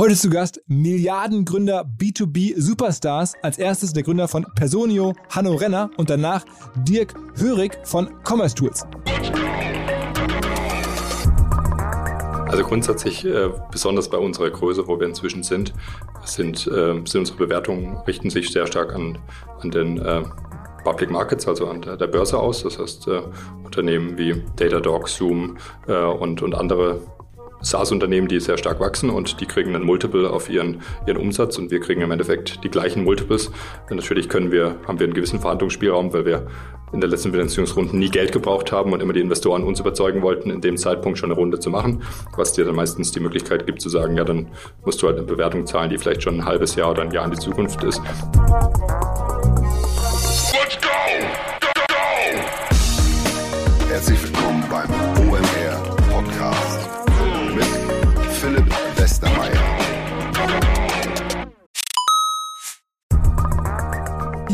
Heute zu Gast Milliardengründer B2B Superstars. Als erstes der Gründer von Personio, Hanno Renner und danach Dirk Hörig von Commerce Tools. Also grundsätzlich, äh, besonders bei unserer Größe, wo wir inzwischen sind, sind, äh, sind unsere Bewertungen richten sich sehr stark an, an den äh, Public Markets, also an der, der Börse aus. Das heißt, äh, Unternehmen wie Datadog, Zoom äh, und, und andere SaaS-Unternehmen, die sehr stark wachsen und die kriegen einen Multiple auf ihren, ihren Umsatz und wir kriegen im Endeffekt die gleichen Multiples. Und natürlich können wir, haben wir einen gewissen Verhandlungsspielraum, weil wir in der letzten Finanzierungsrunde nie Geld gebraucht haben und immer die Investoren uns überzeugen wollten, in dem Zeitpunkt schon eine Runde zu machen, was dir dann meistens die Möglichkeit gibt zu sagen, ja, dann musst du halt eine Bewertung zahlen, die vielleicht schon ein halbes Jahr oder ein Jahr in die Zukunft ist.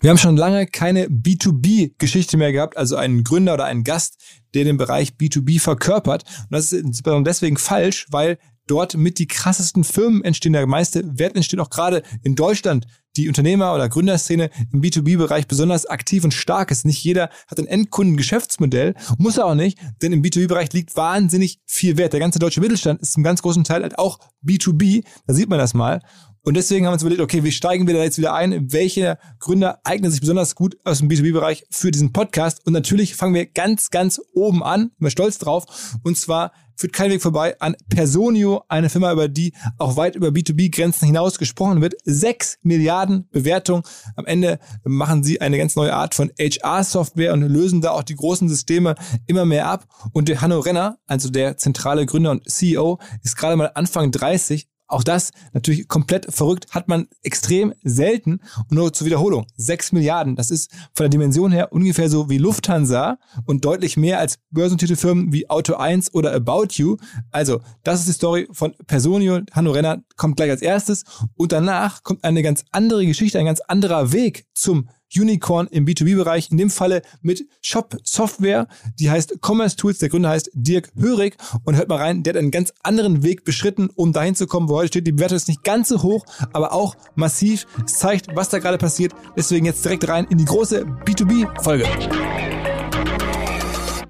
Wir haben schon lange keine B2B-Geschichte mehr gehabt, also einen Gründer oder einen Gast, der den Bereich B2B verkörpert. Und das ist insbesondere deswegen falsch, weil dort mit die krassesten Firmen entstehen. Der meiste Wert entsteht auch gerade in Deutschland. Die Unternehmer- oder Gründerszene im B2B-Bereich besonders aktiv und stark ist. Nicht jeder hat ein Endkundengeschäftsmodell, muss er auch nicht, denn im B2B-Bereich liegt wahnsinnig viel Wert. Der ganze deutsche Mittelstand ist zum ganz großen Teil halt auch B2B. Da sieht man das mal. Und deswegen haben wir uns überlegt, okay, wie steigen wir da jetzt wieder ein? Welche Gründer eignen sich besonders gut aus dem B2B-Bereich für diesen Podcast? Und natürlich fangen wir ganz, ganz oben an, sind wir stolz drauf. Und zwar führt kein Weg vorbei an Personio, eine Firma, über die auch weit über B2B-Grenzen hinaus gesprochen wird. Sechs Milliarden Bewertung. Am Ende machen sie eine ganz neue Art von HR-Software und lösen da auch die großen Systeme immer mehr ab. Und der Hanno Renner, also der zentrale Gründer und CEO, ist gerade mal Anfang 30, auch das natürlich komplett verrückt, hat man extrem selten. Und nur zur Wiederholung, 6 Milliarden, das ist von der Dimension her ungefähr so wie Lufthansa und deutlich mehr als Börsentitelfirmen wie Auto 1 oder About You. Also, das ist die Story von Personio. Hanno Renner kommt gleich als erstes und danach kommt eine ganz andere Geschichte, ein ganz anderer Weg zum Unicorn im B2B-Bereich, in dem Falle mit Shop-Software, die heißt Commerce Tools, der Gründer heißt Dirk Hörig und hört mal rein, der hat einen ganz anderen Weg beschritten, um dahin zu kommen, wo heute steht. Die Bewertung ist nicht ganz so hoch, aber auch massiv. Es zeigt, was da gerade passiert. Deswegen jetzt direkt rein in die große B2B-Folge.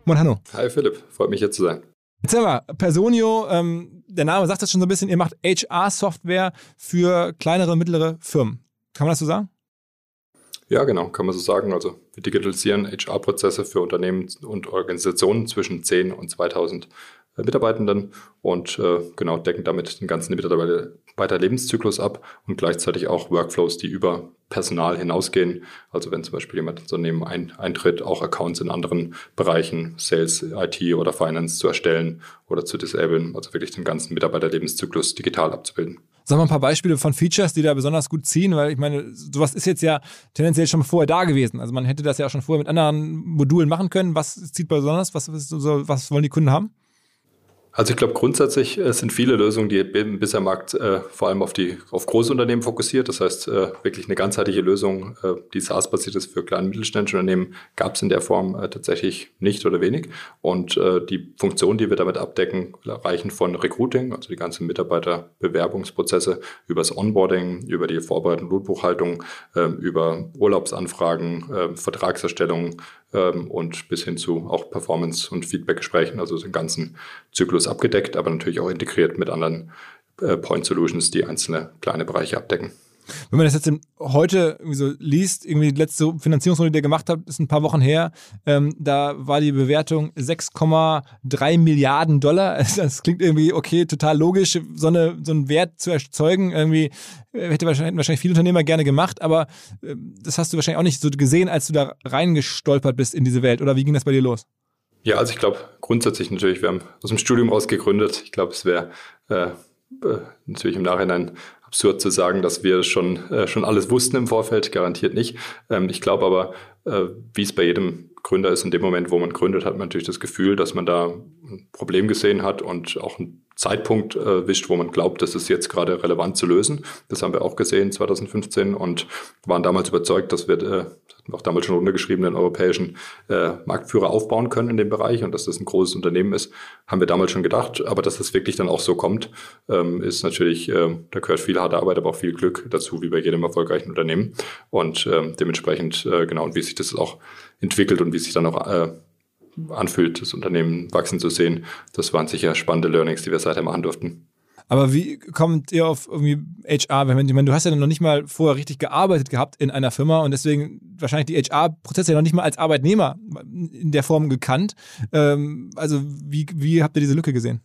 Moin Hanno. Hi Philipp, freut mich hier zu sein. Erzähl mal, Personio, ähm, der Name sagt das schon so ein bisschen, ihr macht HR-Software für kleinere und mittlere Firmen. Kann man das so sagen? Ja, genau, kann man so sagen. Also wir digitalisieren HR-Prozesse für Unternehmen und Organisationen zwischen 10 und 2000 äh, Mitarbeitenden und äh, genau decken damit den ganzen Mitarbeiterlebenszyklus ab und gleichzeitig auch Workflows, die über Personal hinausgehen. Also wenn zum Beispiel jemand ins Unternehmen ein, eintritt, auch Accounts in anderen Bereichen, Sales, IT oder Finance zu erstellen oder zu disablen, also wirklich den ganzen Mitarbeiterlebenszyklus digital abzubilden. Sag mal ein paar Beispiele von Features, die da besonders gut ziehen, weil ich meine, sowas ist jetzt ja tendenziell schon vorher da gewesen. Also man hätte das ja schon vorher mit anderen Modulen machen können. Was zieht besonders? Was, was wollen die Kunden haben? Also ich glaube grundsätzlich äh, sind viele Lösungen, die bisher Markt äh, vor allem auf die auf Großunternehmen fokussiert. Das heißt äh, wirklich eine ganzheitliche Lösung, äh, die SaaS-basiert ist für kleine und mittelständische Unternehmen, gab es in der Form äh, tatsächlich nicht oder wenig. Und äh, die Funktionen, die wir damit abdecken, reichen von Recruiting, also die ganzen Mitarbeiterbewerbungsprozesse, übers Onboarding, über die Vorbereitung Blutbuchhaltung, ähm, über Urlaubsanfragen, ähm, Vertragserstellung, ähm, und bis hin zu auch Performance- und Feedback-Gesprächen, also den ganzen Zyklus abgedeckt, aber natürlich auch integriert mit anderen äh, Point Solutions, die einzelne kleine Bereiche abdecken. Wenn man das jetzt heute irgendwie so liest, irgendwie die letzte Finanzierungsrunde, die ihr gemacht habt, ist ein paar Wochen her, ähm, da war die Bewertung 6,3 Milliarden Dollar. Das klingt irgendwie okay, total logisch, so, eine, so einen Wert zu erzeugen. Irgendwie äh, hätte wahrscheinlich, wahrscheinlich viele Unternehmer gerne gemacht, aber äh, das hast du wahrscheinlich auch nicht so gesehen, als du da reingestolpert bist in diese Welt. Oder wie ging das bei dir los? Ja, also ich glaube grundsätzlich natürlich, wir haben aus dem Studium raus gegründet. Ich glaube, es wäre äh, äh, natürlich im Nachhinein absurd zu sagen, dass wir schon, äh, schon alles wussten im Vorfeld, garantiert nicht. Ähm, ich glaube aber, äh, wie es bei jedem Gründer ist, in dem Moment, wo man gründet, hat man natürlich das Gefühl, dass man da ein Problem gesehen hat und auch ein Zeitpunkt erwischt, äh, wo man glaubt, das ist jetzt gerade relevant zu lösen. Das haben wir auch gesehen 2015 und waren damals überzeugt, dass wir, äh, auch damals schon runtergeschrieben, den europäischen äh, Marktführer aufbauen können in dem Bereich und dass das ein großes Unternehmen ist, haben wir damals schon gedacht. Aber dass das wirklich dann auch so kommt, ähm, ist natürlich, äh, da gehört viel harte Arbeit, aber auch viel Glück dazu, wie bei jedem erfolgreichen Unternehmen. Und äh, dementsprechend, äh, genau, und wie sich das auch entwickelt und wie sich dann auch äh, anfühlt, das Unternehmen wachsen zu sehen. Das waren sicher spannende Learnings, die wir seither machen durften. Aber wie kommt ihr auf irgendwie HR? Wenn, ich meine, du hast ja noch nicht mal vorher richtig gearbeitet gehabt in einer Firma und deswegen wahrscheinlich die HR-Prozesse ja noch nicht mal als Arbeitnehmer in der Form gekannt. Ähm, also wie, wie habt ihr diese Lücke gesehen?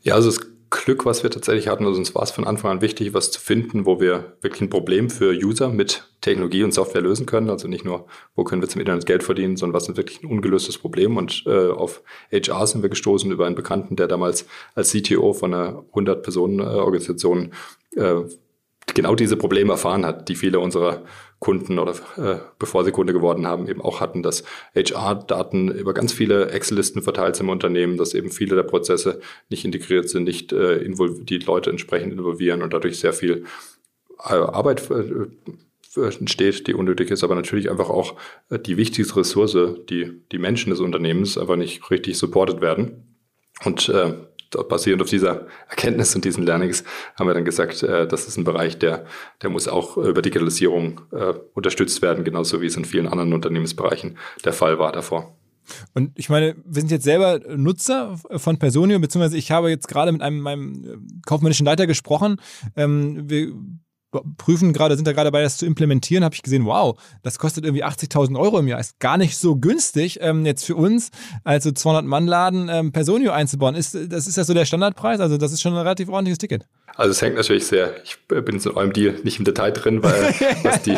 Ja, also es Glück, was wir tatsächlich hatten. Also uns war es von Anfang an wichtig, was zu finden, wo wir wirklich ein Problem für User mit Technologie und Software lösen können. Also nicht nur, wo können wir zum Internet Geld verdienen, sondern was ist wirklich ein ungelöstes Problem. Und äh, auf HR sind wir gestoßen über einen Bekannten, der damals als CTO von einer 100-Personen-Organisation äh, genau diese Probleme erfahren hat, die viele unserer Kunden oder äh, bevor sie Kunde geworden haben, eben auch hatten, dass HR-Daten über ganz viele Excel-Listen verteilt sind im Unternehmen, dass eben viele der Prozesse nicht integriert sind, nicht äh, die Leute entsprechend involvieren und dadurch sehr viel äh, Arbeit äh, entsteht, die unnötig ist, aber natürlich einfach auch äh, die wichtigste Ressource, die, die Menschen des Unternehmens einfach nicht richtig supported werden. Und äh, basierend auf dieser Erkenntnis und diesen Learnings haben wir dann gesagt, äh, das ist ein Bereich, der, der muss auch über Digitalisierung äh, unterstützt werden, genauso wie es in vielen anderen Unternehmensbereichen der Fall war davor. Und ich meine, wir sind jetzt selber Nutzer von Personio, beziehungsweise ich habe jetzt gerade mit einem meinem äh, kaufmännischen Leiter gesprochen. Ähm, wir prüfen gerade, sind da gerade dabei, das zu implementieren, habe ich gesehen, wow, das kostet irgendwie 80.000 Euro im Jahr. Ist gar nicht so günstig ähm, jetzt für uns, als so 200-Mann-Laden ähm, Personio einzubauen. Ist, das ist ja so der Standardpreis, also das ist schon ein relativ ordentliches Ticket. Also es hängt natürlich sehr, ich bin in eurem Deal nicht im Detail drin, weil was die,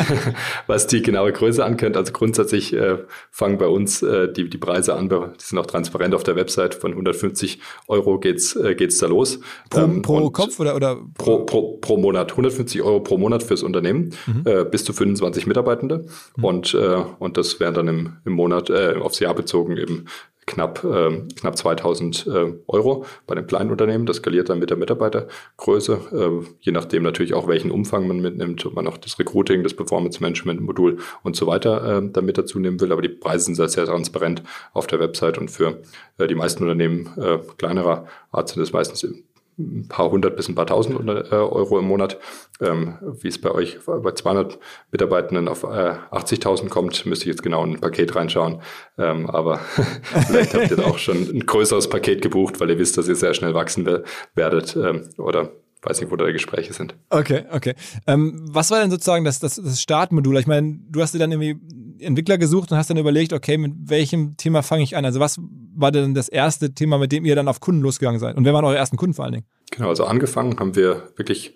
was die genaue Größe ankennt. Also grundsätzlich äh, fangen bei uns äh, die, die Preise an, die sind auch transparent auf der Website, von 150 Euro geht's, äh, geht's da los. Pro, ähm, pro Kopf oder, oder? Pro, pro, pro Monat, 150 Euro pro Monat fürs Unternehmen, mhm. äh, bis zu 25 Mitarbeitende. Mhm. Und, äh, und das wären dann im, im Monat, äh, aufs Jahr bezogen eben knapp, äh, knapp 2000 äh, Euro bei dem kleinen Unternehmen. Das skaliert dann mit der Mitarbeitergröße, äh, je nachdem natürlich auch, welchen Umfang man mitnimmt, ob man auch das Recruiting, das Performance Management Modul und so weiter äh, damit dazu nehmen will. Aber die Preise sind sehr, sehr transparent auf der Website und für äh, die meisten Unternehmen äh, kleinerer Art sind es meistens ein paar hundert bis ein paar tausend äh, Euro im Monat. Ähm, wie es bei euch bei 200 Mitarbeitenden auf äh, 80.000 kommt, müsste ich jetzt genau in ein Paket reinschauen. Ähm, aber vielleicht habt ihr auch schon ein größeres Paket gebucht, weil ihr wisst, dass ihr sehr schnell wachsen werdet ähm, oder weiß nicht, wo da die Gespräche sind. Okay, okay. Ähm, was war denn sozusagen das, das, das Startmodul? Ich meine, du hast dir dann irgendwie Entwickler gesucht und hast dann überlegt, okay, mit welchem Thema fange ich an? Also was war denn das erste Thema, mit dem ihr dann auf Kunden losgegangen seid? Und wer waren eure ersten Kunden vor allen Dingen? Genau, also angefangen haben wir wirklich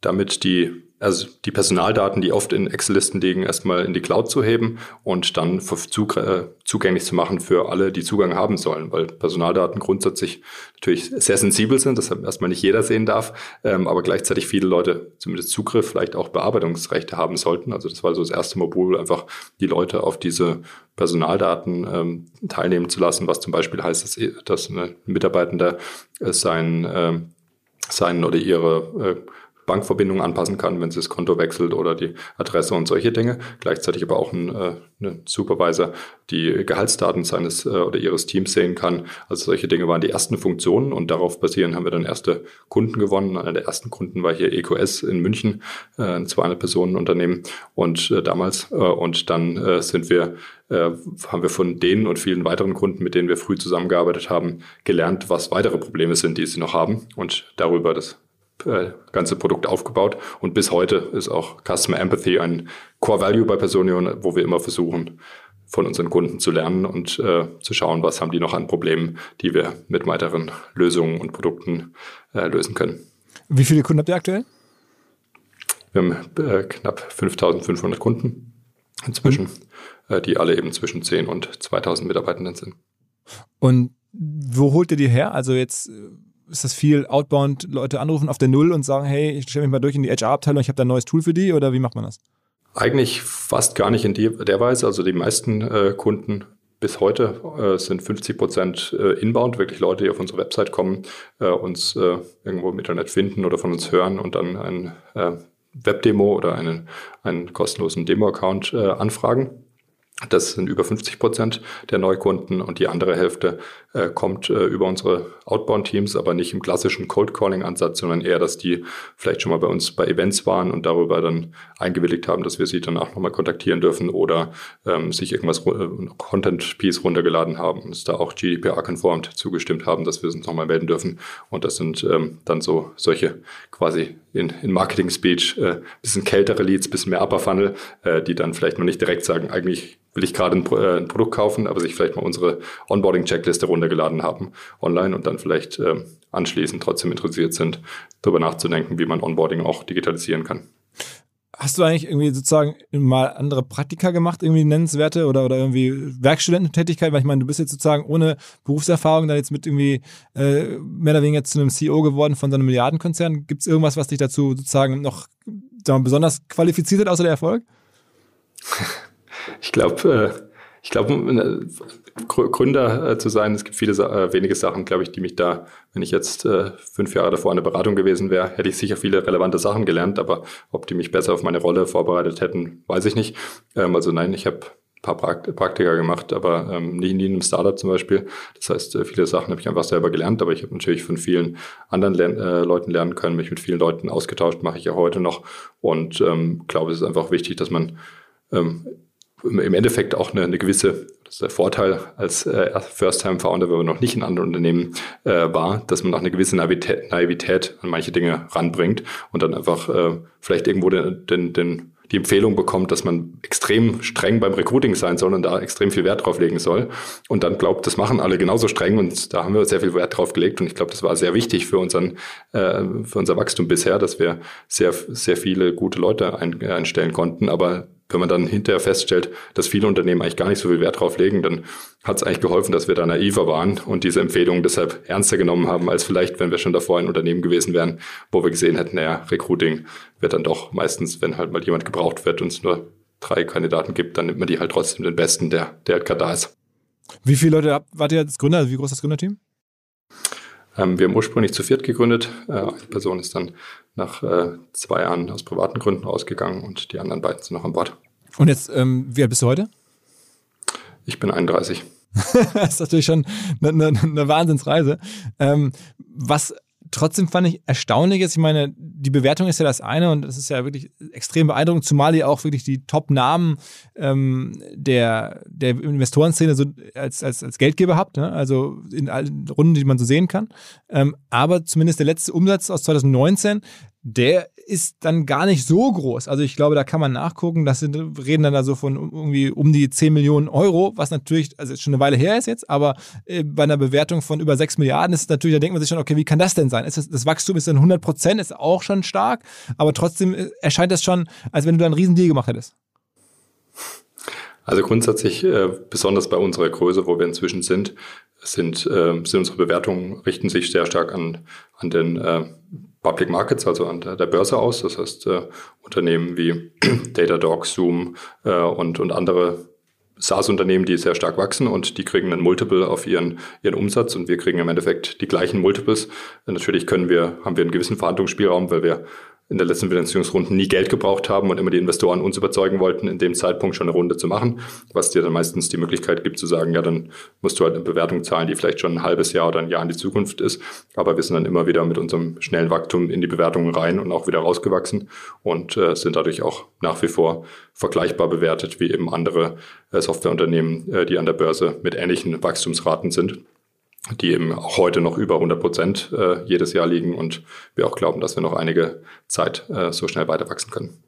damit die also die Personaldaten, die oft in Excel-Listen liegen, erstmal in die Cloud zu heben und dann äh, zugänglich zu machen für alle, die Zugang haben sollen, weil Personaldaten grundsätzlich natürlich sehr sensibel sind, das erstmal nicht jeder sehen darf, ähm, aber gleichzeitig viele Leute zumindest Zugriff, vielleicht auch Bearbeitungsrechte haben sollten. Also das war so das erste Modul, einfach die Leute auf diese Personaldaten ähm, teilnehmen zu lassen, was zum Beispiel heißt, dass, dass ein Mitarbeitender äh, sein, äh, sein oder ihre äh, Bankverbindung anpassen kann, wenn sie das Konto wechselt oder die Adresse und solche Dinge. Gleichzeitig aber auch ein, äh, ein Supervisor die Gehaltsdaten seines äh, oder ihres Teams sehen kann. Also solche Dinge waren die ersten Funktionen und darauf basieren haben wir dann erste Kunden gewonnen. Einer der ersten Kunden war hier EQS in München, äh, ein 200 Personen Unternehmen und äh, damals äh, und dann äh, sind wir äh, haben wir von denen und vielen weiteren Kunden, mit denen wir früh zusammengearbeitet haben, gelernt, was weitere Probleme sind, die sie noch haben und darüber das äh, ganze Produkt aufgebaut. Und bis heute ist auch Customer Empathy ein Core Value bei Personio, wo wir immer versuchen, von unseren Kunden zu lernen und äh, zu schauen, was haben die noch an Problemen, die wir mit weiteren Lösungen und Produkten äh, lösen können. Wie viele Kunden habt ihr aktuell? Wir haben äh, knapp 5500 Kunden inzwischen, mhm. äh, die alle eben zwischen 10 und 2000 Mitarbeitenden sind. Und wo holt ihr die her? Also jetzt ist das viel Outbound, Leute anrufen auf der Null und sagen, hey, ich stelle mich mal durch in die HR-Abteilung, ich habe da ein neues Tool für die oder wie macht man das? Eigentlich fast gar nicht in die, der Weise. Also die meisten äh, Kunden bis heute äh, sind 50 Prozent äh, inbound, wirklich Leute, die auf unsere Website kommen, äh, uns äh, irgendwo im Internet finden oder von uns hören und dann ein äh, Webdemo oder einen, einen kostenlosen Demo-Account anfragen. Das sind über 50 Prozent der Neukunden und die andere Hälfte äh, kommt äh, über unsere Outbound-Teams, aber nicht im klassischen Cold-Calling-Ansatz, sondern eher, dass die vielleicht schon mal bei uns bei Events waren und darüber dann eingewilligt haben, dass wir sie dann auch nochmal kontaktieren dürfen oder ähm, sich irgendwas äh, Content-Piece runtergeladen haben und es da auch GDPR-konformt zugestimmt haben, dass wir uns nochmal melden dürfen. Und das sind ähm, dann so solche quasi in, in Marketing-Speech äh, bisschen kältere Leads, bisschen mehr Upper Funnel, äh, die dann vielleicht noch nicht direkt sagen, eigentlich will ich gerade ein, äh, ein, Produkt kaufen, aber sich vielleicht mal unsere Onboarding-Checkliste runtergeladen haben online und dann vielleicht äh, anschließend trotzdem interessiert sind, darüber nachzudenken, wie man Onboarding auch digitalisieren kann. Hast du eigentlich irgendwie sozusagen mal andere Praktika gemacht, irgendwie nennenswerte oder, oder irgendwie Werkstudententätigkeit? Weil ich meine, du bist jetzt sozusagen ohne Berufserfahrung dann jetzt mit irgendwie äh, mehr oder weniger zu einem CEO geworden von so einem Milliardenkonzern. Gibt es irgendwas, was dich dazu sozusagen noch besonders qualifiziert hat, außer der Erfolg? Ich glaube, äh, ich glaube, äh, Gründer äh, zu sein, es gibt viele äh, wenige Sachen, glaube ich, die mich da, wenn ich jetzt äh, fünf Jahre davor in der Beratung gewesen wäre, hätte ich sicher viele relevante Sachen gelernt, aber ob die mich besser auf meine Rolle vorbereitet hätten, weiß ich nicht. Ähm, also nein, ich habe ein paar Prakt Praktika gemacht, aber ähm, nie, in einem Startup zum Beispiel. Das heißt, äh, viele Sachen habe ich einfach selber gelernt, aber ich habe natürlich von vielen anderen Lern äh, Leuten lernen können, mich mit vielen Leuten ausgetauscht, mache ich ja heute noch und ähm, glaube, es ist einfach wichtig, dass man ähm, im Endeffekt auch eine, eine gewisse, das ist der Vorteil als äh, First-Time-Founder, wenn man noch nicht in anderen Unternehmen äh, war, dass man auch eine gewisse Naivität, Naivität an manche Dinge ranbringt und dann einfach äh, vielleicht irgendwo den, den, den die Empfehlung bekommt, dass man extrem streng beim Recruiting sein soll und da extrem viel Wert drauf legen soll. Und dann glaubt, das machen alle genauso streng und da haben wir sehr viel Wert drauf gelegt. Und ich glaube, das war sehr wichtig für unseren, äh, für unser Wachstum bisher, dass wir sehr, sehr viele gute Leute ein, einstellen konnten. Aber wenn man dann hinterher feststellt, dass viele Unternehmen eigentlich gar nicht so viel Wert drauf legen, dann hat es eigentlich geholfen, dass wir da naiver waren und diese Empfehlungen deshalb ernster genommen haben, als vielleicht, wenn wir schon davor ein Unternehmen gewesen wären, wo wir gesehen hätten, naja, Recruiting wird dann doch meistens, wenn halt mal jemand gebraucht wird und es nur drei Kandidaten gibt, dann nimmt man die halt trotzdem den Besten, der, der halt gerade da ist. Wie viele Leute wart ihr als Gründer? Also wie groß ist das Gründerteam? Ähm, wir haben ursprünglich zu viert gegründet. Äh, eine Person ist dann nach äh, zwei Jahren aus privaten Gründen ausgegangen und die anderen beiden sind noch an Bord. Und jetzt, ähm, wie alt bist du heute? Ich bin 31. das ist natürlich schon eine, eine, eine Wahnsinnsreise. Ähm, was trotzdem fand ich erstaunlich ist, ich meine, die Bewertung ist ja das eine und es ist ja wirklich extrem beeindruckend, zumal ihr auch wirklich die Top-Namen ähm, der, der Investorenszene so als, als, als Geldgeber habt, ne? also in allen Runden, die man so sehen kann. Ähm, aber zumindest der letzte Umsatz aus 2019, der ist dann gar nicht so groß. Also ich glaube, da kann man nachgucken. Das sind, reden dann da so von irgendwie um die 10 Millionen Euro, was natürlich, also schon eine Weile her ist jetzt, aber äh, bei einer Bewertung von über 6 Milliarden ist es natürlich, da denkt man sich schon, okay, wie kann das denn sein? Das, das Wachstum ist dann 100 Prozent, ist auch schon stark, aber trotzdem äh, erscheint das schon, als wenn du da einen riesen Deal gemacht hättest. Also grundsätzlich, äh, besonders bei unserer Größe, wo wir inzwischen sind, sind, äh, sind unsere Bewertungen richten sich sehr stark an, an den äh, Public Markets, also an der, der Börse aus. Das heißt, äh, Unternehmen wie Datadog, Zoom äh, und, und andere SaaS-Unternehmen, die sehr stark wachsen und die kriegen ein Multiple auf ihren, ihren Umsatz und wir kriegen im Endeffekt die gleichen Multiples. Natürlich können wir, haben wir einen gewissen Verhandlungsspielraum, weil wir in der letzten Finanzierungsrunde nie Geld gebraucht haben und immer die Investoren uns überzeugen wollten, in dem Zeitpunkt schon eine Runde zu machen, was dir dann meistens die Möglichkeit gibt zu sagen, ja, dann musst du halt eine Bewertung zahlen, die vielleicht schon ein halbes Jahr oder ein Jahr in die Zukunft ist. Aber wir sind dann immer wieder mit unserem schnellen Wachstum in die Bewertungen rein und auch wieder rausgewachsen und äh, sind dadurch auch nach wie vor vergleichbar bewertet wie eben andere äh, Softwareunternehmen, äh, die an der Börse mit ähnlichen Wachstumsraten sind die eben auch heute noch über 100 Prozent äh, jedes Jahr liegen und wir auch glauben, dass wir noch einige Zeit äh, so schnell weiter wachsen können.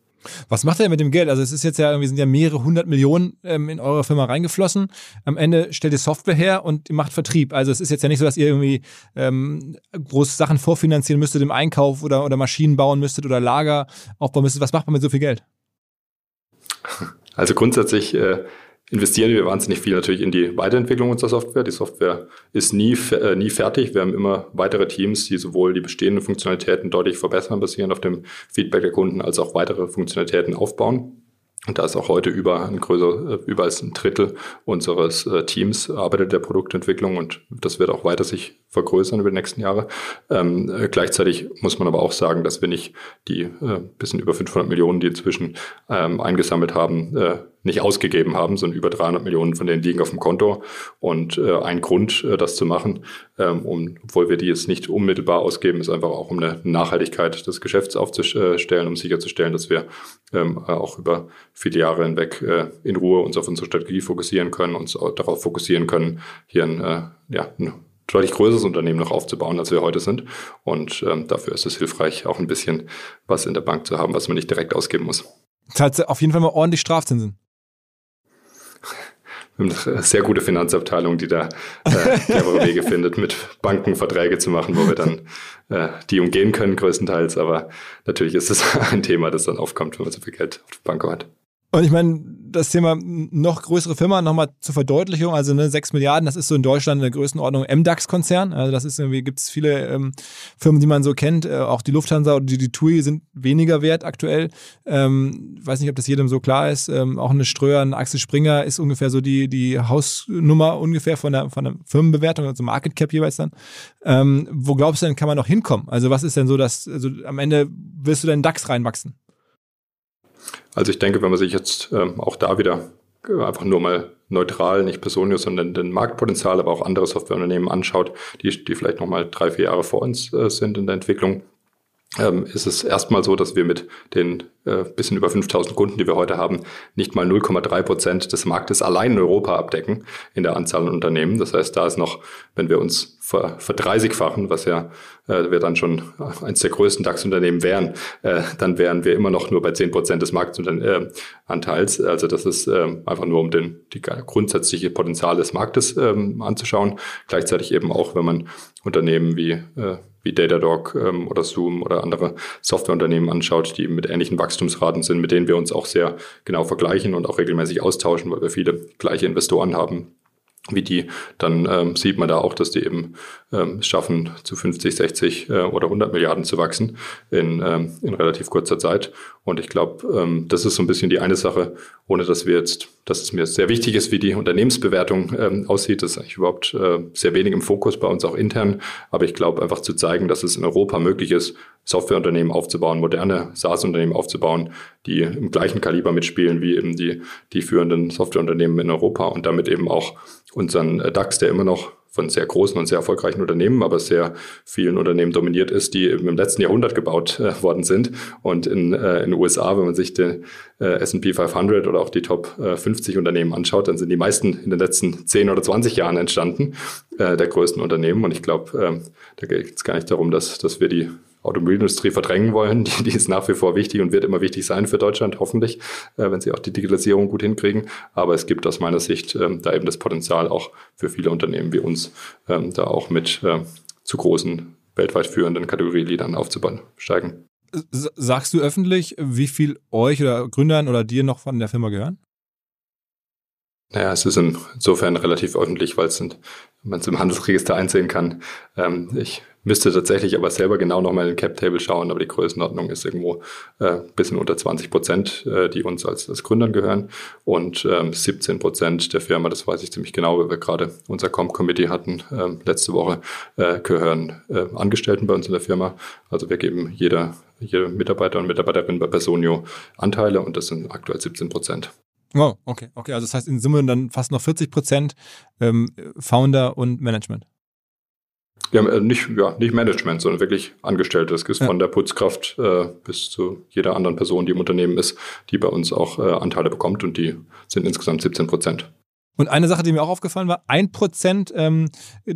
Was macht ihr mit dem Geld? Also es ist jetzt ja, wir sind ja mehrere hundert Millionen ähm, in eure Firma reingeflossen. Am Ende stellt ihr Software her und ihr macht Vertrieb. Also es ist jetzt ja nicht so, dass ihr irgendwie ähm, große Sachen vorfinanzieren müsstet im Einkauf oder, oder Maschinen bauen müsstet oder Lager aufbauen müsstet. Was macht man mit so viel Geld? Also grundsätzlich äh, investieren wir wahnsinnig viel natürlich in die Weiterentwicklung unserer Software. Die Software ist nie, äh, nie fertig. Wir haben immer weitere Teams, die sowohl die bestehenden Funktionalitäten deutlich verbessern, basierend auf dem Feedback der Kunden, als auch weitere Funktionalitäten aufbauen. Und da ist auch heute über ein größer, äh, über als ein Drittel unseres äh, Teams arbeitet der Produktentwicklung und das wird auch weiter sich vergrößern über die nächsten Jahre. Ähm, äh, gleichzeitig muss man aber auch sagen, dass wir nicht die äh, bisschen über 500 Millionen, die inzwischen ähm, eingesammelt haben, äh, nicht ausgegeben haben, sondern über 300 Millionen von denen liegen auf dem Konto. Und äh, ein Grund, äh, das zu machen, ähm, um, obwohl wir die jetzt nicht unmittelbar ausgeben, ist einfach auch, um eine Nachhaltigkeit des Geschäfts aufzustellen, um sicherzustellen, dass wir ähm, auch über viele Jahre hinweg äh, in Ruhe uns auf unsere Strategie fokussieren können, uns darauf fokussieren können, hier ein, äh, ja, ein deutlich größeres Unternehmen noch aufzubauen, als wir heute sind. Und ähm, dafür ist es hilfreich, auch ein bisschen was in der Bank zu haben, was man nicht direkt ausgeben muss. Zahlt auf jeden Fall mal ordentlich Strafzinsen. Eine sehr gute Finanzabteilung, die da äh, clevere Wege findet, mit Banken Verträge zu machen, wo wir dann äh, die umgehen können größtenteils. Aber natürlich ist es ein Thema, das dann aufkommt, wenn man so viel Geld auf der Bank hat. Und ich meine, das Thema noch größere Firma, nochmal zur Verdeutlichung, also ne, 6 Milliarden, das ist so in Deutschland in der Größenordnung MDAX-Konzern. Also das ist irgendwie, gibt es viele ähm, Firmen, die man so kennt, äh, auch die Lufthansa oder die, die TUI sind weniger wert aktuell. Ähm, weiß nicht, ob das jedem so klar ist. Ähm, auch eine Ströer, ein Axel Springer ist ungefähr so die, die Hausnummer ungefähr von der, von der Firmenbewertung, also Market Cap jeweils dann. Ähm, wo glaubst du denn, kann man noch hinkommen? Also was ist denn so, dass, also am Ende wirst du deinen DAX reinwachsen? Also ich denke, wenn man sich jetzt ähm, auch da wieder einfach nur mal neutral, nicht Personio, sondern den Marktpotenzial, aber auch andere Softwareunternehmen anschaut, die, die vielleicht nochmal drei, vier Jahre vor uns äh, sind in der Entwicklung, ähm, ist es erstmal so, dass wir mit den äh, bisschen über 5000 Kunden, die wir heute haben, nicht mal 0,3 Prozent des Marktes allein in Europa abdecken in der Anzahl an Unternehmen. Das heißt, da ist noch, wenn wir uns ver, verdreißigfachen, was ja äh, wir dann schon eines der größten DAX-Unternehmen wären, äh, dann wären wir immer noch nur bei 10 Prozent des Marktanteils. Äh, also das ist äh, einfach nur, um den die grundsätzliche Potenzial des Marktes ähm, anzuschauen. Gleichzeitig eben auch, wenn man Unternehmen wie äh, wie Datadog ähm, oder Zoom oder andere Softwareunternehmen anschaut, die mit ähnlichen Wachstumsraten sind, mit denen wir uns auch sehr genau vergleichen und auch regelmäßig austauschen, weil wir viele gleiche Investoren haben wie die, dann ähm, sieht man da auch, dass die eben ähm, schaffen, zu 50, 60 äh, oder 100 Milliarden zu wachsen in, ähm, in relativ kurzer Zeit. Und ich glaube, ähm, das ist so ein bisschen die eine Sache, ohne dass wir jetzt, dass es mir sehr wichtig ist, wie die Unternehmensbewertung ähm, aussieht. Das ist eigentlich überhaupt äh, sehr wenig im Fokus bei uns auch intern. Aber ich glaube, einfach zu zeigen, dass es in Europa möglich ist, Softwareunternehmen aufzubauen, moderne SaaS-Unternehmen aufzubauen, die im gleichen Kaliber mitspielen wie eben die, die führenden Softwareunternehmen in Europa und damit eben auch unseren DAX, der immer noch von sehr großen und sehr erfolgreichen Unternehmen, aber sehr vielen Unternehmen dominiert ist, die im letzten Jahrhundert gebaut äh, worden sind. Und in, äh, in den USA, wenn man sich den äh, S&P 500 oder auch die Top äh, 50 Unternehmen anschaut, dann sind die meisten in den letzten 10 oder 20 Jahren entstanden, äh, der größten Unternehmen. Und ich glaube, äh, da geht es gar nicht darum, dass, dass wir die Automobilindustrie verdrängen wollen. Die, die ist nach wie vor wichtig und wird immer wichtig sein für Deutschland, hoffentlich, äh, wenn sie auch die Digitalisierung gut hinkriegen. Aber es gibt aus meiner Sicht ähm, da eben das Potenzial auch für viele Unternehmen wie uns, ähm, da auch mit äh, zu großen weltweit führenden Kategorieliedern aufzubauen, steigen. Sagst du öffentlich, wie viel euch oder Gründern oder dir noch von der Firma gehören? Naja, es ist insofern relativ öffentlich, weil es man es im Handelsregister einsehen kann. Ähm, ich müsste tatsächlich aber selber genau nochmal in den Cap-Table schauen, aber die Größenordnung ist irgendwo äh, bisschen unter 20 Prozent, äh, die uns als, als Gründern gehören und ähm, 17 Prozent der Firma, das weiß ich ziemlich genau, weil wir gerade unser Comp-Committee hatten äh, letzte Woche, äh, gehören äh, Angestellten bei uns in der Firma. Also wir geben jeder, jeder Mitarbeiter und Mitarbeiterin bei Personio Anteile und das sind aktuell 17 Prozent. Oh, okay, okay. Also das heißt in Summe dann fast noch 40 Prozent ähm, Founder und Management. Ja, äh, nicht, ja, nicht Management, sondern wirklich Angestellte. Das ist ja. von der Putzkraft äh, bis zu jeder anderen Person, die im Unternehmen ist, die bei uns auch äh, Anteile bekommt und die sind insgesamt 17 Prozent. Und eine Sache, die mir auch aufgefallen war, ein Prozent ähm, äh,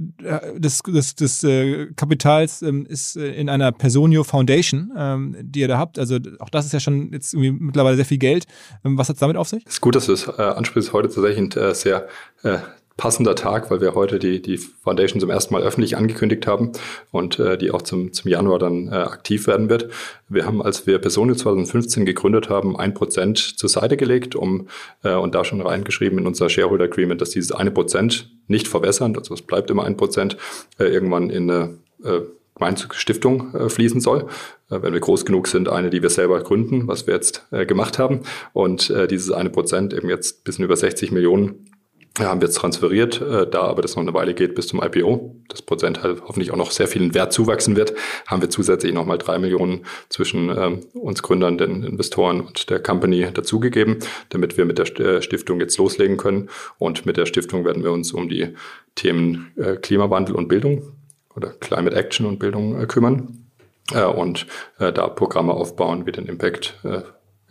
des, des, des äh, Kapitals ähm, ist äh, in einer Personio Foundation, ähm, die ihr da habt. Also auch das ist ja schon jetzt irgendwie mittlerweile sehr viel Geld. Ähm, was hat es damit auf sich? Es ist gut, dass du es äh, ansprichst. Heute tatsächlich ein äh, sehr passender Tag, weil wir heute die, die Foundation zum ersten Mal öffentlich angekündigt haben und äh, die auch zum, zum Januar dann äh, aktiv werden wird. Wir haben, als wir Personio 2015 gegründet haben, ein Prozent zur Seite gelegt, um äh, und da schon reingeschrieben in unser Shareholder Agreement, dass dieses eine Prozent nicht verwässern, also es bleibt immer ein Prozent, äh, irgendwann in eine äh, Gemeinstiftung äh, fließen soll, äh, wenn wir groß genug sind, eine, die wir selber gründen, was wir jetzt äh, gemacht haben. Und äh, dieses eine Prozent eben jetzt bisschen über 60 Millionen haben wir jetzt transferiert, äh, da aber das noch eine Weile geht bis zum IPO, das Prozent halt hoffentlich auch noch sehr vielen Wert zuwachsen wird, haben wir zusätzlich nochmal drei Millionen zwischen ähm, uns Gründern, den Investoren und der Company dazugegeben, damit wir mit der äh, Stiftung jetzt loslegen können. Und mit der Stiftung werden wir uns um die Themen äh, Klimawandel und Bildung oder Climate Action und Bildung äh, kümmern äh, und äh, da Programme aufbauen wie den Impact äh,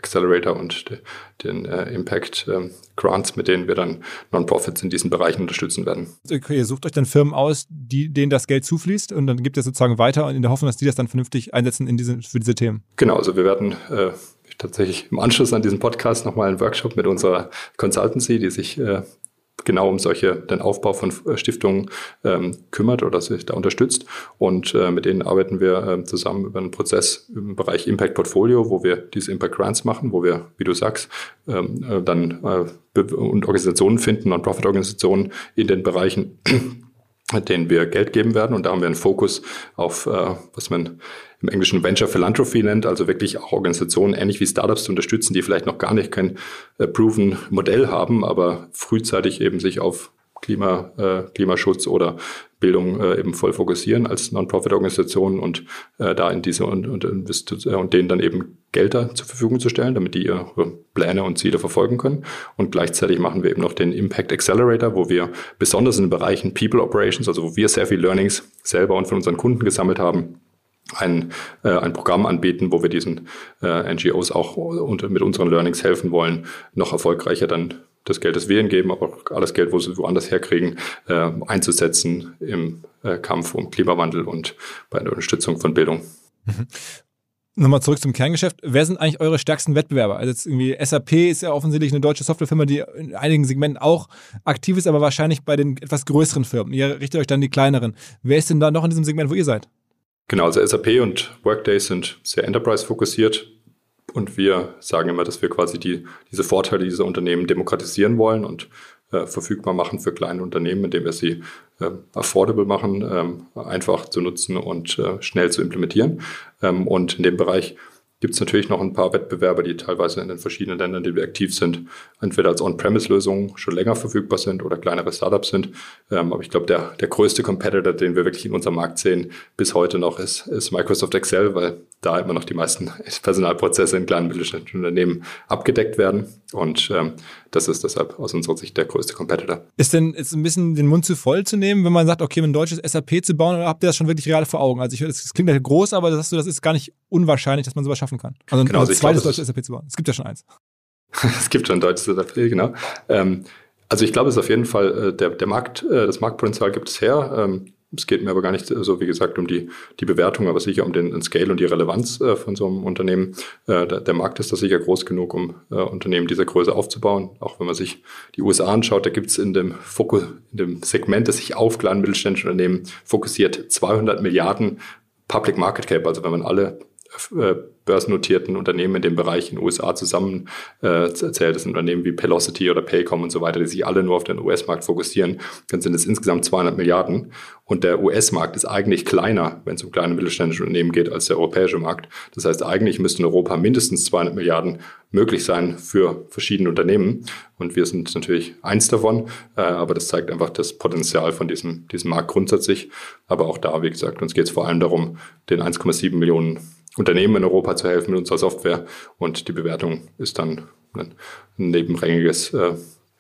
Accelerator und de, den äh, Impact ähm, Grants, mit denen wir dann Non-Profits in diesen Bereichen unterstützen werden. Okay, ihr sucht euch dann Firmen aus, die, denen das Geld zufließt und dann gibt ihr sozusagen weiter in der Hoffnung, dass die das dann vernünftig einsetzen in diese, für diese Themen. Genau, also wir werden äh, tatsächlich im Anschluss an diesen Podcast nochmal einen Workshop mit unserer Consultancy, die sich äh, genau um solche, den Aufbau von äh, Stiftungen ähm, kümmert oder sich da unterstützt. Und äh, mit denen arbeiten wir äh, zusammen über einen Prozess im Bereich Impact Portfolio, wo wir diese Impact Grants machen, wo wir, wie du sagst, ähm, äh, dann äh, und Organisationen finden, Non-Profit-Organisationen in den Bereichen, denen wir Geld geben werden. Und da haben wir einen Fokus auf, äh, was man im Englischen Venture Philanthropy nennt, also wirklich auch Organisationen ähnlich wie Startups zu unterstützen, die vielleicht noch gar nicht kein äh, proven Modell haben, aber frühzeitig eben sich auf Klima, äh, Klimaschutz oder Bildung äh, eben voll fokussieren als Non-Profit-Organisationen und äh, da in diese und, und, äh, und denen dann eben Gelder zur Verfügung zu stellen, damit die ihre Pläne und Ziele verfolgen können. Und gleichzeitig machen wir eben noch den Impact Accelerator, wo wir besonders in den Bereichen People Operations, also wo wir sehr viel Learnings selber und von unseren Kunden gesammelt haben, ein, äh, ein Programm anbieten, wo wir diesen äh, NGOs auch unter, mit unseren Learnings helfen wollen, noch erfolgreicher dann das Geld, das wir ihnen geben, aber auch alles Geld, wo sie woanders herkriegen, äh, einzusetzen im äh, Kampf um Klimawandel und bei der Unterstützung von Bildung. Mhm. Nochmal zurück zum Kerngeschäft. Wer sind eigentlich eure stärksten Wettbewerber? Also jetzt irgendwie SAP ist ja offensichtlich eine deutsche Softwarefirma, die in einigen Segmenten auch aktiv ist, aber wahrscheinlich bei den etwas größeren Firmen. Ihr richtet euch dann die kleineren. Wer ist denn da noch in diesem Segment, wo ihr seid? Genau, also SAP und Workday sind sehr enterprise-fokussiert und wir sagen immer, dass wir quasi die, diese Vorteile dieser Unternehmen demokratisieren wollen und äh, verfügbar machen für kleine Unternehmen, indem wir sie äh, affordable machen, ähm, einfach zu nutzen und äh, schnell zu implementieren. Ähm, und in dem Bereich gibt es natürlich noch ein paar Wettbewerber, die teilweise in den verschiedenen Ländern, in denen wir aktiv sind, entweder als On-Premise-Lösungen schon länger verfügbar sind oder kleinere Startups sind. Ähm, aber ich glaube, der, der größte Competitor, den wir wirklich in unserem Markt sehen, bis heute noch ist, ist Microsoft Excel, weil da immer noch die meisten Personalprozesse in kleinen mittelständischen Unternehmen abgedeckt werden. Und ähm, das ist deshalb aus unserer Sicht der größte Competitor. Ist denn jetzt ein bisschen den Mund zu voll zu nehmen, wenn man sagt, okay, ein deutsches SAP zu bauen, oder habt ihr das schon wirklich real vor Augen? Also ich, das klingt ja groß, aber das, das ist gar nicht unwahrscheinlich, dass man sowas schaffen kann. Also genau, ein also zweites deutsches SAP zu bauen. Es gibt ja schon eins. es gibt schon ein deutsches SAP, genau. Ähm, also ich glaube, es ist auf jeden Fall, äh, der, der Markt, äh, das Marktpotenzial gibt es her. Ähm, es geht mir aber gar nicht so, wie gesagt, um die, die Bewertung, aber sicher um den, den Scale und die Relevanz äh, von so einem Unternehmen. Äh, der, der, Markt ist da sicher groß genug, um äh, Unternehmen dieser Größe aufzubauen. Auch wenn man sich die USA anschaut, da gibt es in dem Fokus, in dem Segment, das sich auf kleinen mittelständischen Unternehmen fokussiert, 200 Milliarden Public Market Cap. Also wenn man alle äh, börsennotierten Unternehmen in dem Bereich in den USA zusammen äh, zählt. Das sind Unternehmen wie Pelocity oder Paycom und so weiter, die sich alle nur auf den US-Markt fokussieren. Dann sind es insgesamt 200 Milliarden. Und der US-Markt ist eigentlich kleiner, wenn es um kleine mittelständische Unternehmen geht, als der europäische Markt. Das heißt, eigentlich müssten in Europa mindestens 200 Milliarden möglich sein für verschiedene Unternehmen. Und wir sind natürlich eins davon. Äh, aber das zeigt einfach das Potenzial von diesem, diesem Markt grundsätzlich. Aber auch da, wie gesagt, uns geht es vor allem darum, den 1,7 Millionen Unternehmen in Europa zu helfen mit unserer Software. Und die Bewertung ist dann ein nebenrängiges äh,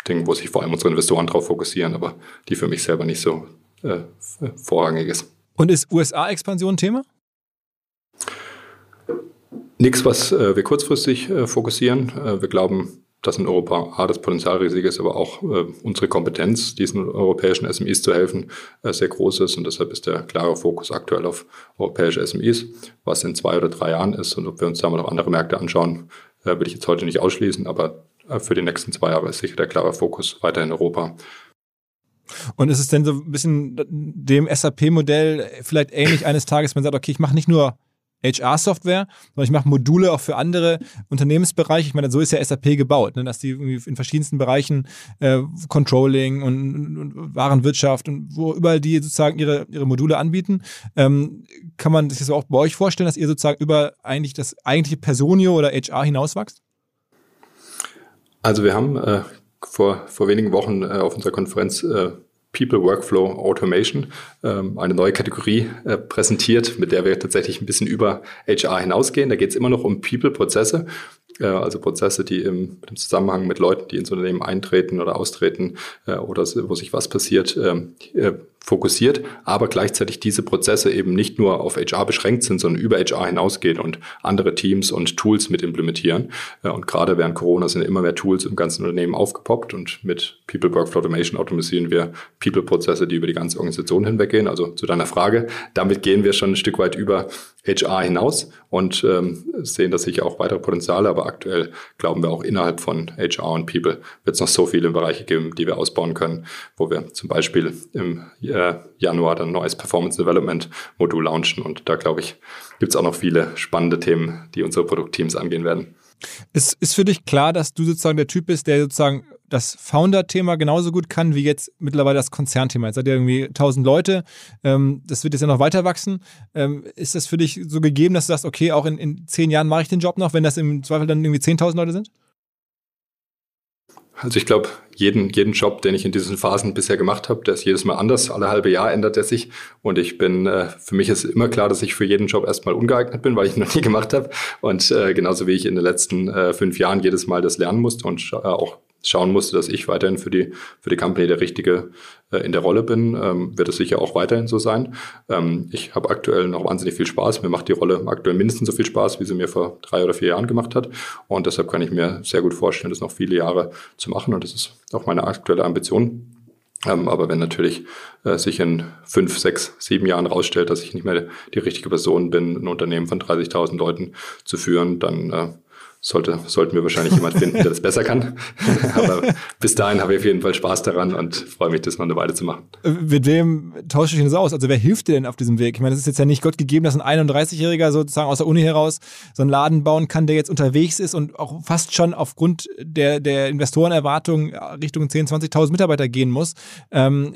Ding, wo sich vor allem unsere Investoren darauf fokussieren, aber die für mich selber nicht so äh, vorrangig ist. Und ist USA-Expansion Thema? Nichts, was äh, wir kurzfristig äh, fokussieren. Äh, wir glauben, dass in Europa A, das Potenzial riesig ist, aber auch äh, unsere Kompetenz, diesen europäischen SMEs zu helfen, äh, sehr groß ist. Und deshalb ist der klare Fokus aktuell auf europäische SMEs. Was in zwei oder drei Jahren ist und ob wir uns da mal noch andere Märkte anschauen, äh, würde ich jetzt heute nicht ausschließen. Aber äh, für die nächsten zwei Jahre ist sicher der klare Fokus weiter in Europa. Und ist es denn so ein bisschen dem SAP-Modell vielleicht ähnlich eines Tages, man sagt, okay, ich mache nicht nur HR-Software, sondern ich mache Module auch für andere Unternehmensbereiche. Ich meine, so ist ja SAP gebaut, ne? dass die in verschiedensten Bereichen äh, Controlling und, und, Warenwirtschaft und wo überall die sozusagen ihre, ihre Module anbieten. Ähm, kann man sich das auch bei euch vorstellen, dass ihr sozusagen über eigentlich das eigentliche Personio oder HR hinauswachst? Also wir haben äh, vor, vor wenigen Wochen äh, auf unserer Konferenz äh, People Workflow Automation, ähm, eine neue Kategorie äh, präsentiert, mit der wir tatsächlich ein bisschen über HR hinausgehen. Da geht es immer noch um People-Prozesse, äh, also Prozesse, die im, Zusammenhang mit Leuten, die ins Unternehmen eintreten oder austreten äh, oder wo sich was passiert, ähm, äh, fokussiert, aber gleichzeitig diese Prozesse eben nicht nur auf HR beschränkt sind, sondern über HR hinausgehen und andere Teams und Tools mit implementieren. Und gerade während Corona sind immer mehr Tools im ganzen Unternehmen aufgepoppt und mit People Workflow Automation automatisieren wir People-Prozesse, die über die ganze Organisation hinweggehen. Also zu deiner Frage, damit gehen wir schon ein Stück weit über HR hinaus und ähm, sehen da sicher auch weitere Potenziale, aber aktuell glauben wir auch innerhalb von HR und People wird es noch so viele Bereiche geben, die wir ausbauen können, wo wir zum Beispiel im äh, Januar dann ein neues Performance Development Modul launchen und da glaube ich, gibt es auch noch viele spannende Themen, die unsere Produktteams angehen werden. Es ist für dich klar, dass du sozusagen der Typ bist, der sozusagen das Founder-Thema genauso gut kann wie jetzt mittlerweile das Konzernthema. Jetzt seid ihr irgendwie 1000 Leute, ähm, das wird jetzt ja noch weiter wachsen. Ähm, ist das für dich so gegeben, dass du sagst, okay, auch in, in zehn Jahren mache ich den Job noch, wenn das im Zweifel dann irgendwie 10.000 Leute sind? Also ich glaube, jeden, jeden Job, den ich in diesen Phasen bisher gemacht habe, der ist jedes Mal anders. Alle halbe Jahr ändert er sich. Und ich bin, äh, für mich ist immer klar, dass ich für jeden Job erstmal ungeeignet bin, weil ich ihn noch nie gemacht habe. Und äh, genauso wie ich in den letzten äh, fünf Jahren jedes Mal das lernen musste und äh, auch schauen musste, dass ich weiterhin für die, für die Company der Richtige äh, in der Rolle bin, ähm, wird es sicher auch weiterhin so sein. Ähm, ich habe aktuell noch wahnsinnig viel Spaß. Mir macht die Rolle aktuell mindestens so viel Spaß, wie sie mir vor drei oder vier Jahren gemacht hat. Und deshalb kann ich mir sehr gut vorstellen, das noch viele Jahre zu machen. Und das ist auch meine aktuelle Ambition. Ähm, aber wenn natürlich äh, sich in fünf, sechs, sieben Jahren rausstellt, dass ich nicht mehr die richtige Person bin, ein Unternehmen von 30.000 Leuten zu führen, dann äh, sollte, sollten wir wahrscheinlich jemand finden, der das besser kann. Aber bis dahin habe ich auf jeden Fall Spaß daran und freue mich, das noch eine Weile zu machen. Mit wem tausche ich das aus? Also wer hilft dir denn auf diesem Weg? Ich meine, es ist jetzt ja nicht Gott gegeben, dass ein 31-Jähriger sozusagen aus der Uni heraus so einen Laden bauen kann, der jetzt unterwegs ist und auch fast schon aufgrund der, der Investorenerwartungen Richtung 10.000, 20.000 Mitarbeiter gehen muss. Ähm,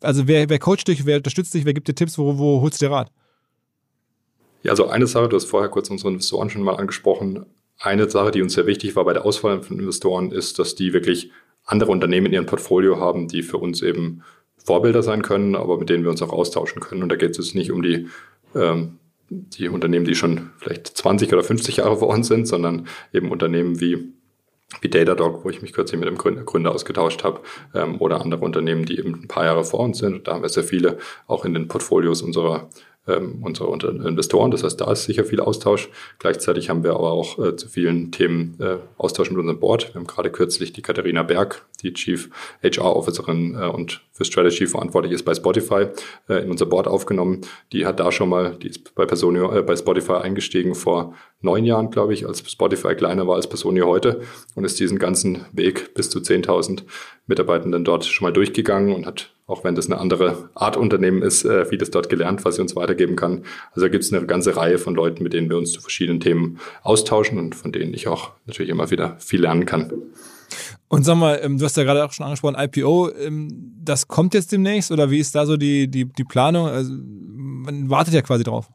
also wer, wer coacht dich, wer unterstützt dich, wer gibt dir Tipps, wo, wo holst du dir Rat? Ja, also eine Sache, du hast vorher kurz unsere Investoren schon mal angesprochen. Eine Sache, die uns sehr wichtig war bei der Auswahl von Investoren, ist, dass die wirklich andere Unternehmen in ihrem Portfolio haben, die für uns eben Vorbilder sein können, aber mit denen wir uns auch austauschen können. Und da geht es jetzt nicht um die, ähm, die Unternehmen, die schon vielleicht 20 oder 50 Jahre vor uns sind, sondern eben Unternehmen wie wie Datadog, wo ich mich kürzlich mit dem Gründer ausgetauscht habe, ähm, oder andere Unternehmen, die eben ein paar Jahre vor uns sind. Da haben wir sehr viele auch in den Portfolios unserer ähm, unsere Investoren. Das heißt, da ist sicher viel Austausch. Gleichzeitig haben wir aber auch äh, zu vielen Themen äh, Austausch mit unserem Board. Wir haben gerade kürzlich die Katharina Berg, die Chief HR Officerin äh, und für Strategy verantwortlich ist bei Spotify, äh, in unser Board aufgenommen. Die hat da schon mal, die ist bei Personio, äh, bei Spotify eingestiegen vor neun Jahren, glaube ich, als Spotify kleiner war als Personio heute und ist diesen ganzen Weg bis zu 10.000 Mitarbeitenden dort schon mal durchgegangen und hat, auch wenn das eine andere Art Unternehmen ist, äh, vieles dort gelernt, was sie uns weitergeben kann. Also da gibt es eine ganze Reihe von Leuten, mit denen wir uns zu verschiedenen Themen austauschen und von denen ich auch natürlich immer wieder viel lernen kann. Und sag mal, ähm, du hast ja gerade auch schon angesprochen, IPO, ähm, das kommt jetzt demnächst oder wie ist da so die, die, die Planung? Also, man wartet ja quasi drauf.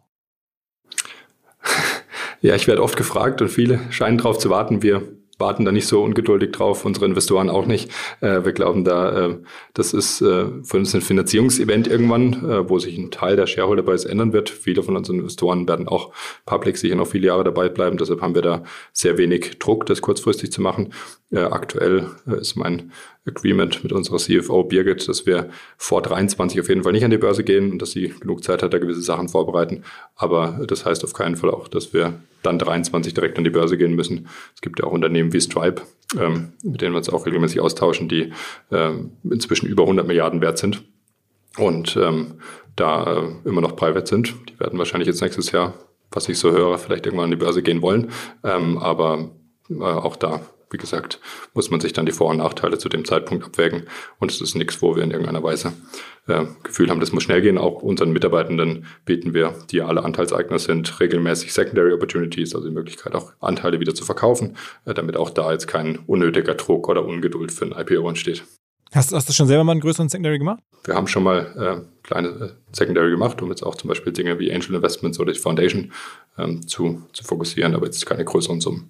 Ja, ich werde oft gefragt und viele scheinen darauf zu warten. Wir warten da nicht so ungeduldig drauf, unsere Investoren auch nicht. Äh, wir glauben da, äh, das ist äh, für uns ein Finanzierungsevent irgendwann, äh, wo sich ein Teil der Shareholder Base ändern wird. Viele von unseren Investoren werden auch public sicher noch viele Jahre dabei bleiben. Deshalb haben wir da sehr wenig Druck, das kurzfristig zu machen. Äh, aktuell äh, ist mein Agreement mit unserer CFO Birgit, dass wir vor 23 auf jeden Fall nicht an die Börse gehen und dass sie genug Zeit hat, da gewisse Sachen vorbereiten. Aber das heißt auf keinen Fall auch, dass wir dann 23 direkt an die Börse gehen müssen. Es gibt ja auch Unternehmen wie Stripe, ähm, mit denen wir uns auch regelmäßig austauschen, die ähm, inzwischen über 100 Milliarden wert sind und ähm, da äh, immer noch private sind. Die werden wahrscheinlich jetzt nächstes Jahr, was ich so höre, vielleicht irgendwann an die Börse gehen wollen. Ähm, aber äh, auch da wie gesagt, muss man sich dann die Vor- und Nachteile zu dem Zeitpunkt abwägen. Und es ist nichts, wo wir in irgendeiner Weise äh, Gefühl haben, das muss schnell gehen. Auch unseren Mitarbeitenden bieten wir, die ja alle Anteilseigner sind, regelmäßig Secondary Opportunities, also die Möglichkeit, auch Anteile wieder zu verkaufen, äh, damit auch da jetzt kein unnötiger Druck oder Ungeduld für ein IPO entsteht. Hast, hast du schon selber mal einen größeren Secondary gemacht? Wir haben schon mal äh, kleine äh, Secondary gemacht, um jetzt auch zum Beispiel Dinge wie Angel Investments oder die Foundation ähm, zu, zu fokussieren, aber jetzt keine größeren Summen.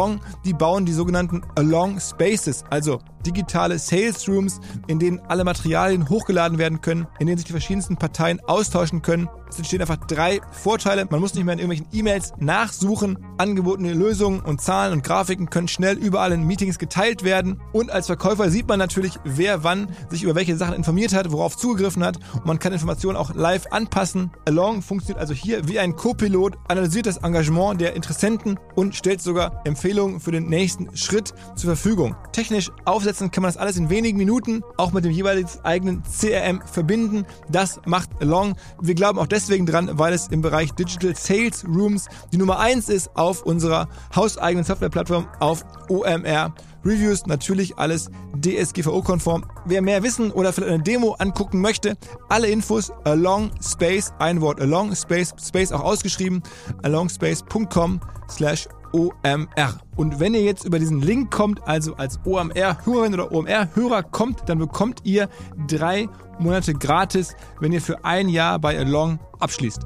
Die bauen die sogenannten Along Spaces, also digitale Sales Rooms, in denen alle Materialien hochgeladen werden können, in denen sich die verschiedensten Parteien austauschen können. Es entstehen einfach drei Vorteile. Man muss nicht mehr in irgendwelchen E-Mails nachsuchen. Angebotene Lösungen und Zahlen und Grafiken können schnell überall in Meetings geteilt werden. Und als Verkäufer sieht man natürlich, wer wann sich über welche Sachen informiert hat, worauf zugegriffen hat. Und man kann Informationen auch live anpassen. Along funktioniert also hier wie ein Co-Pilot, analysiert das Engagement der Interessenten und stellt sogar Empfehlungen für den nächsten Schritt zur Verfügung. Technisch aufsetzen kann man das alles in wenigen Minuten auch mit dem jeweiligen eigenen CRM verbinden. Das macht Along. Wir glauben auch deswegen dran, weil es im Bereich Digital Sales Rooms die Nummer eins ist auf unserer hauseigenen Softwareplattform auf OMR. Reviews natürlich alles DSGVO-konform. Wer mehr wissen oder vielleicht eine Demo angucken möchte, alle Infos along space, ein Wort along space, space auch ausgeschrieben, alongspace.com slash OMR. Und wenn ihr jetzt über diesen Link kommt, also als OMR-Hörerin oder OMR-Hörer kommt, dann bekommt ihr drei Monate gratis, wenn ihr für ein Jahr bei Along abschließt.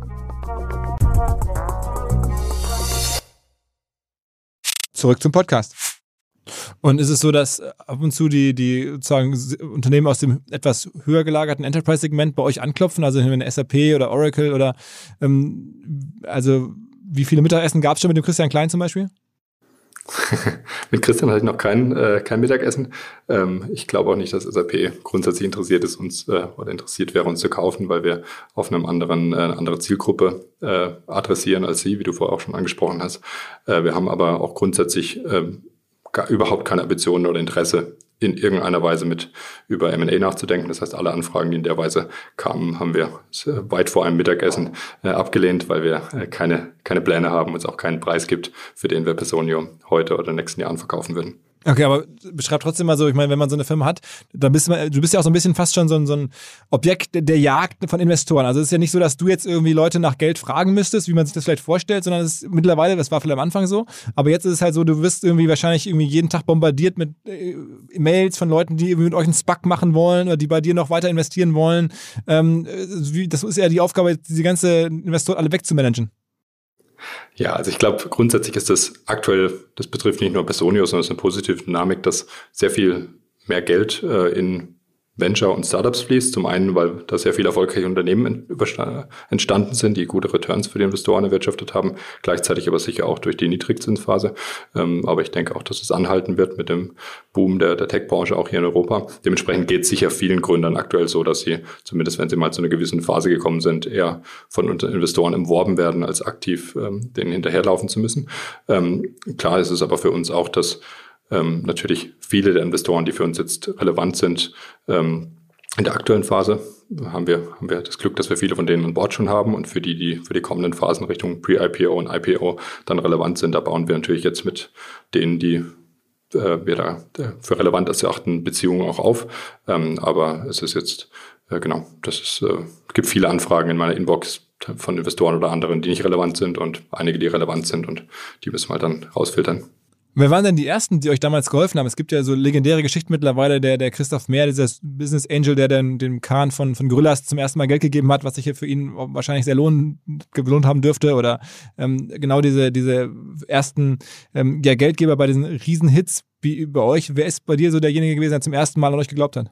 Zurück zum Podcast. Und ist es so, dass ab und zu die, die sozusagen Unternehmen aus dem etwas höher gelagerten Enterprise-Segment bei euch anklopfen, also wenn SAP oder Oracle oder ähm, also wie viele Mittagessen gab es schon mit dem Christian Klein zum Beispiel? mit Christian hatte ich noch kein, äh, kein Mittagessen. Ähm, ich glaube auch nicht, dass SAP grundsätzlich interessiert ist, uns äh, oder interessiert wäre, uns zu kaufen, weil wir auf einem anderen, äh, eine andere Zielgruppe äh, adressieren als Sie, wie du vorher auch schon angesprochen hast. Äh, wir haben aber auch grundsätzlich äh, gar, überhaupt keine Ambitionen oder Interesse, in irgendeiner Weise mit über M&A nachzudenken. Das heißt, alle Anfragen, die in der Weise kamen, haben wir weit vor einem Mittagessen äh, abgelehnt, weil wir äh, keine, keine Pläne haben und es auch keinen Preis gibt, für den wir Personio heute oder nächsten Jahren verkaufen würden. Okay, aber beschreib trotzdem mal so, ich meine, wenn man so eine Firma hat, dann bist du, du bist ja auch so ein bisschen fast schon so ein, so ein Objekt der Jagd von Investoren. Also es ist ja nicht so, dass du jetzt irgendwie Leute nach Geld fragen müsstest, wie man sich das vielleicht vorstellt, sondern es ist mittlerweile, das war vielleicht am Anfang so, aber jetzt ist es halt so, du wirst irgendwie wahrscheinlich irgendwie jeden Tag bombardiert mit äh, Mails von Leuten, die irgendwie mit euch einen SPAC machen wollen oder die bei dir noch weiter investieren wollen. Ähm, äh, das ist ja die Aufgabe, diese ganze Investoren alle wegzumanagen. Ja, also ich glaube, grundsätzlich ist das aktuell, das betrifft nicht nur Personio, sondern es ist eine positive Dynamik, dass sehr viel mehr Geld äh, in Venture und Startups fließt. Zum einen, weil da sehr viele erfolgreiche Unternehmen entstanden sind, die gute Returns für die Investoren erwirtschaftet haben, gleichzeitig aber sicher auch durch die Niedrigzinsphase. Ähm, aber ich denke auch, dass es anhalten wird mit dem Boom der, der Tech-Branche auch hier in Europa. Dementsprechend geht es sicher vielen Gründern aktuell so, dass sie, zumindest wenn sie mal zu einer gewissen Phase gekommen sind, eher von Investoren umworben werden, als aktiv ähm, denen hinterherlaufen zu müssen. Ähm, klar ist es aber für uns auch, dass ähm, natürlich viele der Investoren, die für uns jetzt relevant sind, ähm, in der aktuellen Phase haben wir, haben wir das Glück, dass wir viele von denen an Bord schon haben und für die, die für die kommenden Phasen Richtung Pre-IPO und IPO dann relevant sind, da bauen wir natürlich jetzt mit denen, die äh, wir da äh, für relevant erachten, Beziehungen auch auf. Ähm, aber es ist jetzt, äh, genau, das ist, äh, gibt viele Anfragen in meiner Inbox von Investoren oder anderen, die nicht relevant sind und einige, die relevant sind und die müssen wir dann rausfiltern. Wer waren denn die ersten, die euch damals geholfen haben? Es gibt ja so legendäre Geschichten mittlerweile, der, der Christoph Mehr, dieser Business Angel, der dann dem Kahn von, von Gorillas zum ersten Mal Geld gegeben hat, was sich hier für ihn wahrscheinlich sehr lohn, gelohnt haben dürfte. Oder ähm, genau diese, diese ersten ähm, ja, Geldgeber bei diesen Riesenhits wie bei euch. Wer ist bei dir so derjenige gewesen, der zum ersten Mal an euch geglaubt hat?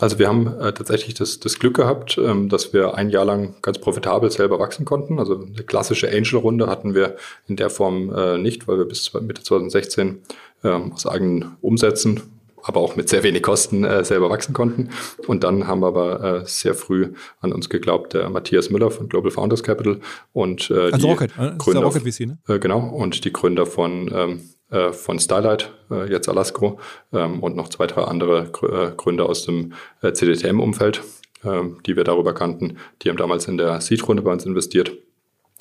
Also wir haben äh, tatsächlich das, das Glück gehabt, ähm, dass wir ein Jahr lang ganz profitabel selber wachsen konnten. Also eine klassische Angel-Runde hatten wir in der Form äh, nicht, weil wir bis Mitte 2016 ähm, aus eigenen Umsätzen, aber auch mit sehr wenig Kosten äh, selber wachsen konnten. Und dann haben wir aber äh, sehr früh an uns geglaubt, der Matthias Müller von Global Founders Capital und äh, also die Rocket, ne? Gründer, Rocket VC, ne? Äh, genau, und die Gründer von ähm, äh, von Starlight, äh, jetzt Alasco, ähm, und noch zwei, drei andere äh, Gründer aus dem CDTM-Umfeld, ähm, die wir darüber kannten. Die haben damals in der Seed-Runde bei uns investiert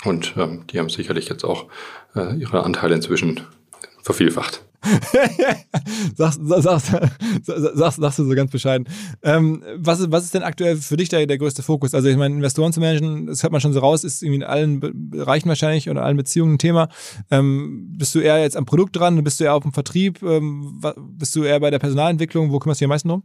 und ähm, die haben sicherlich jetzt auch ihre Anteile inzwischen vervielfacht. sagst, sagst, sagst, sagst, du so ganz bescheiden. Ähm, was, ist, was ist denn aktuell für dich der, der größte Fokus? Also ich meine, Investoren zu managen, das hört man schon so raus, ist irgendwie in allen Bereichen wahrscheinlich oder allen Beziehungen ein Thema. Ähm, bist du eher jetzt am Produkt dran? Bist du eher auf dem Vertrieb? Ähm, bist du eher bei der Personalentwicklung? Wo kümmerst du dich am meisten drum?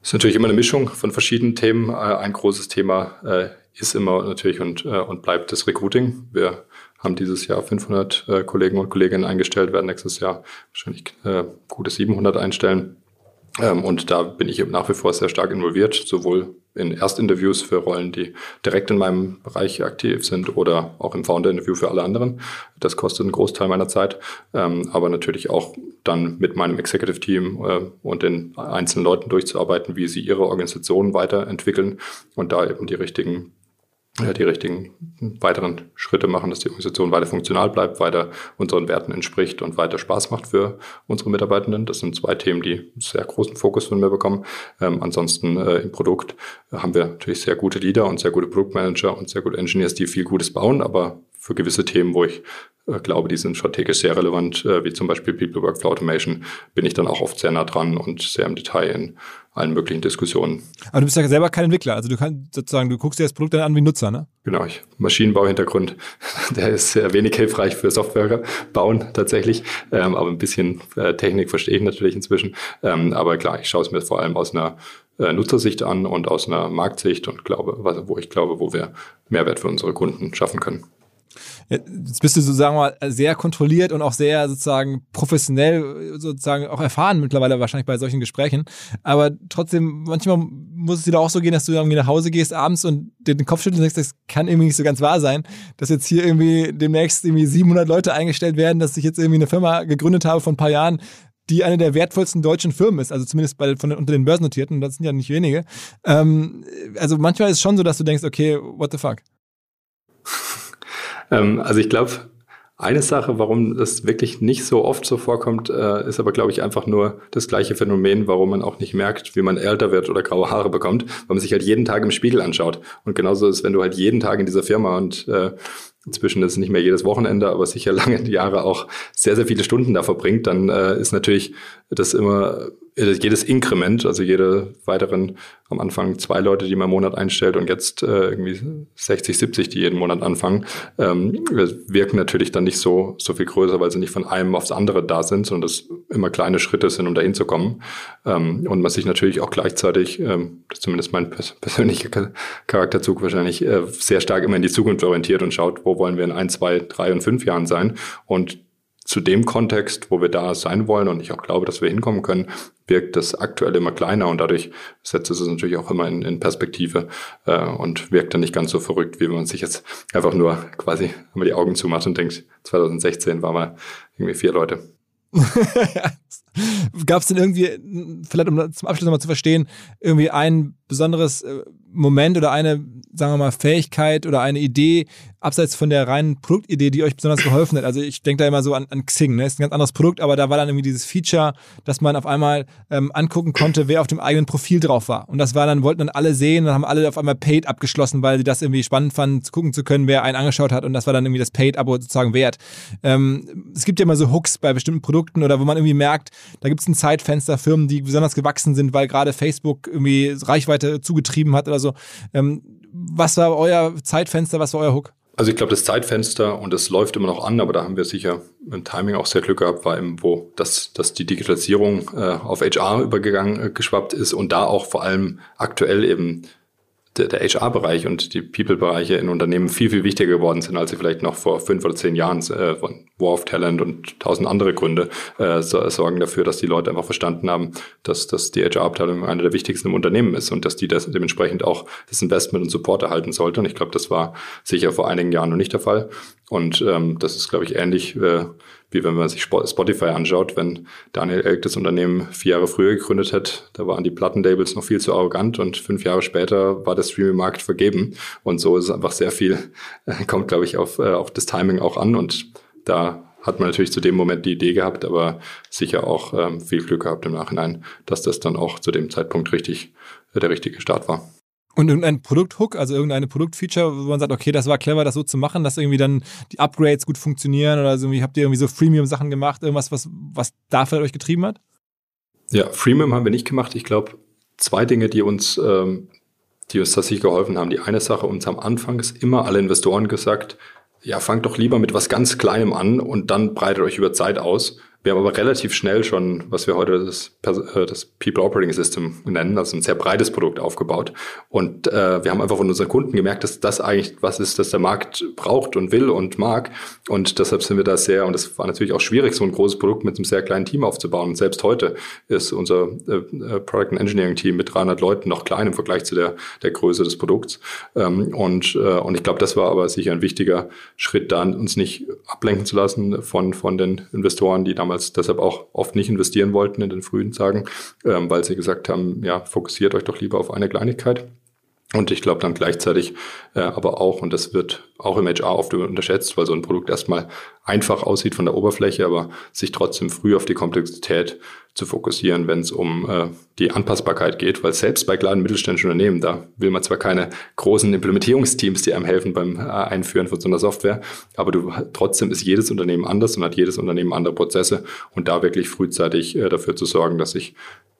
Das ist natürlich immer eine Mischung von verschiedenen Themen. Äh, ein großes Thema äh, ist immer natürlich und, äh, und bleibt das Recruiting. Wir haben dieses Jahr 500 äh, Kollegen und Kolleginnen eingestellt, werden nächstes Jahr wahrscheinlich äh, gute 700 einstellen. Ähm, und da bin ich nach wie vor sehr stark involviert, sowohl in Erstinterviews für Rollen, die direkt in meinem Bereich aktiv sind oder auch im Founder-Interview für alle anderen. Das kostet einen Großteil meiner Zeit, ähm, aber natürlich auch dann mit meinem Executive-Team äh, und den einzelnen Leuten durchzuarbeiten, wie sie ihre Organisation weiterentwickeln und da eben die richtigen ja, die richtigen weiteren Schritte machen, dass die Organisation weiter funktional bleibt, weiter unseren Werten entspricht und weiter Spaß macht für unsere Mitarbeitenden. Das sind zwei Themen, die sehr großen Fokus von mir bekommen. Ähm, ansonsten äh, im Produkt haben wir natürlich sehr gute Leader und sehr gute Produktmanager und sehr gute Engineers, die viel Gutes bauen, aber für gewisse Themen, wo ich äh, glaube, die sind strategisch sehr relevant, äh, wie zum Beispiel People Workflow Automation, bin ich dann auch oft sehr nah dran und sehr im Detail in allen möglichen Diskussionen. Aber du bist ja selber kein Entwickler, also du kannst sozusagen, du guckst dir das Produkt dann an wie Nutzer, ne? Genau, ich Maschinenbau-Hintergrund, der ist sehr wenig hilfreich für Software bauen tatsächlich, ähm, aber ein bisschen äh, Technik verstehe ich natürlich inzwischen. Ähm, aber klar, ich schaue es mir vor allem aus einer äh, Nutzersicht an und aus einer Marktsicht und glaube, wo ich glaube, wo wir Mehrwert für unsere Kunden schaffen können. Jetzt bist du sozusagen mal sehr kontrolliert und auch sehr sozusagen professionell sozusagen auch erfahren mittlerweile wahrscheinlich bei solchen Gesprächen. Aber trotzdem, manchmal muss es dir da auch so gehen, dass du irgendwie nach Hause gehst abends und dir den Kopf schüttelst und denkst, das kann irgendwie nicht so ganz wahr sein, dass jetzt hier irgendwie demnächst irgendwie 700 Leute eingestellt werden, dass ich jetzt irgendwie eine Firma gegründet habe vor ein paar Jahren, die eine der wertvollsten deutschen Firmen ist, also zumindest bei, von, unter den Börsennotierten, das sind ja nicht wenige. Ähm, also manchmal ist es schon so, dass du denkst, okay, what the fuck? Ähm, also ich glaube, eine Sache, warum das wirklich nicht so oft so vorkommt, äh, ist aber, glaube ich, einfach nur das gleiche Phänomen, warum man auch nicht merkt, wie man älter wird oder graue Haare bekommt, weil man sich halt jeden Tag im Spiegel anschaut. Und genauso ist, wenn du halt jeden Tag in dieser Firma und äh, inzwischen ist es nicht mehr jedes Wochenende, aber sicher lange Jahre auch sehr, sehr viele Stunden da verbringt, dann äh, ist natürlich das immer äh, jedes Inkrement, also jede weiteren am Anfang zwei Leute, die man im Monat einstellt und jetzt äh, irgendwie 60, 70, die jeden Monat anfangen, ähm, wirken natürlich dann nicht so, so viel größer, weil sie nicht von einem aufs andere da sind, sondern das immer kleine Schritte sind, um dahin zu kommen. Ähm, und man sich natürlich auch gleichzeitig, ähm, zumindest mein pers persönlicher Charakterzug wahrscheinlich, äh, sehr stark immer in die Zukunft orientiert und schaut, wo wollen wir in ein, zwei, drei und fünf Jahren sein. Und zu dem Kontext, wo wir da sein wollen und ich auch glaube, dass wir hinkommen können, wirkt das aktuell immer kleiner und dadurch setzt es natürlich auch immer in, in Perspektive äh, und wirkt dann nicht ganz so verrückt, wie wenn man sich jetzt einfach nur quasi immer die Augen zumacht und denkt, 2016 waren wir irgendwie vier Leute. Gab es denn irgendwie, vielleicht um zum Abschluss nochmal zu verstehen, irgendwie ein besonderes äh, Moment oder eine, sagen wir mal, Fähigkeit oder eine Idee, abseits von der reinen Produktidee, die euch besonders geholfen hat? Also ich denke da immer so an, an Xing, ne? Ist ein ganz anderes Produkt, aber da war dann irgendwie dieses Feature, dass man auf einmal ähm, angucken konnte, wer auf dem eigenen Profil drauf war. Und das war dann, wollten dann alle sehen, dann haben alle auf einmal Paid abgeschlossen, weil sie das irgendwie spannend fanden, zu gucken zu können, wer einen angeschaut hat. Und das war dann irgendwie das Paid-Abo sozusagen wert. Ähm, es gibt ja immer so Hooks bei bestimmten Produkten oder wo man irgendwie merkt, da gibt es ein Zeitfenster, Firmen, die besonders gewachsen sind, weil gerade Facebook irgendwie Reichweite zugetrieben hat oder so. Ähm, was war euer Zeitfenster, was war euer Hook? Also ich glaube, das Zeitfenster, und das läuft immer noch an, aber da haben wir sicher im Timing auch sehr Glück gehabt, war eben, wo das, dass die Digitalisierung äh, auf HR übergegangen, äh, geschwappt ist und da auch vor allem aktuell eben der, der HR-Bereich und die People-Bereiche in Unternehmen viel, viel wichtiger geworden sind, als sie vielleicht noch vor fünf oder zehn Jahren äh, von War of Talent und tausend andere Gründe äh, sorgen dafür, dass die Leute einfach verstanden haben, dass, dass die HR-Abteilung eine der wichtigsten im Unternehmen ist und dass die das dementsprechend auch das Investment und Support erhalten sollte. Und ich glaube, das war sicher vor einigen Jahren noch nicht der Fall. Und ähm, das ist, glaube ich, ähnlich äh, wie wenn man sich Spotify anschaut, wenn Daniel Elk das Unternehmen vier Jahre früher gegründet hat, da waren die Plattenlabels noch viel zu arrogant und fünf Jahre später war der Streaming-Markt vergeben. Und so ist es einfach sehr viel, äh, kommt, glaube ich, auf, äh, auf das Timing auch an. Und da hat man natürlich zu dem Moment die Idee gehabt, aber sicher auch ähm, viel Glück gehabt im Nachhinein, dass das dann auch zu dem Zeitpunkt richtig äh, der richtige Start war. Und irgendein Produkthook, also irgendeine Produktfeature, wo man sagt, okay, das war clever, das so zu machen, dass irgendwie dann die Upgrades gut funktionieren oder so, habt ihr irgendwie so Freemium-Sachen gemacht, irgendwas, was, was dafür euch getrieben hat? Ja, Freemium haben wir nicht gemacht. Ich glaube, zwei Dinge, die uns, ähm, die uns tatsächlich geholfen haben. Die eine Sache, uns am Anfang immer alle Investoren gesagt, ja, fangt doch lieber mit was ganz Kleinem an und dann breitet euch über Zeit aus. Wir haben aber relativ schnell schon, was wir heute das, äh, das People Operating System nennen, also ein sehr breites Produkt aufgebaut. Und äh, wir haben einfach von unseren Kunden gemerkt, dass das eigentlich was ist, das der Markt braucht und will und mag. Und deshalb sind wir da sehr, und das war natürlich auch schwierig, so ein großes Produkt mit einem sehr kleinen Team aufzubauen. Und selbst heute ist unser äh, äh Product and Engineering Team mit 300 Leuten noch klein im Vergleich zu der, der Größe des Produkts. Ähm, und, äh, und ich glaube, das war aber sicher ein wichtiger Schritt, da uns nicht ablenken zu lassen von, von den Investoren, die damals damals deshalb auch oft nicht investieren wollten in den frühen Tagen, ähm, weil sie gesagt haben, ja, fokussiert euch doch lieber auf eine Kleinigkeit. Und ich glaube dann gleichzeitig äh, aber auch, und das wird auch im HR oft unterschätzt, weil so ein Produkt erstmal einfach aussieht von der Oberfläche, aber sich trotzdem früh auf die Komplexität zu fokussieren, wenn es um äh, die Anpassbarkeit geht, weil selbst bei kleinen mittelständischen Unternehmen, da will man zwar keine großen Implementierungsteams, die einem helfen beim äh, Einführen von so einer Software, aber du trotzdem ist jedes Unternehmen anders und hat jedes Unternehmen andere Prozesse. Und da wirklich frühzeitig äh, dafür zu sorgen, dass sich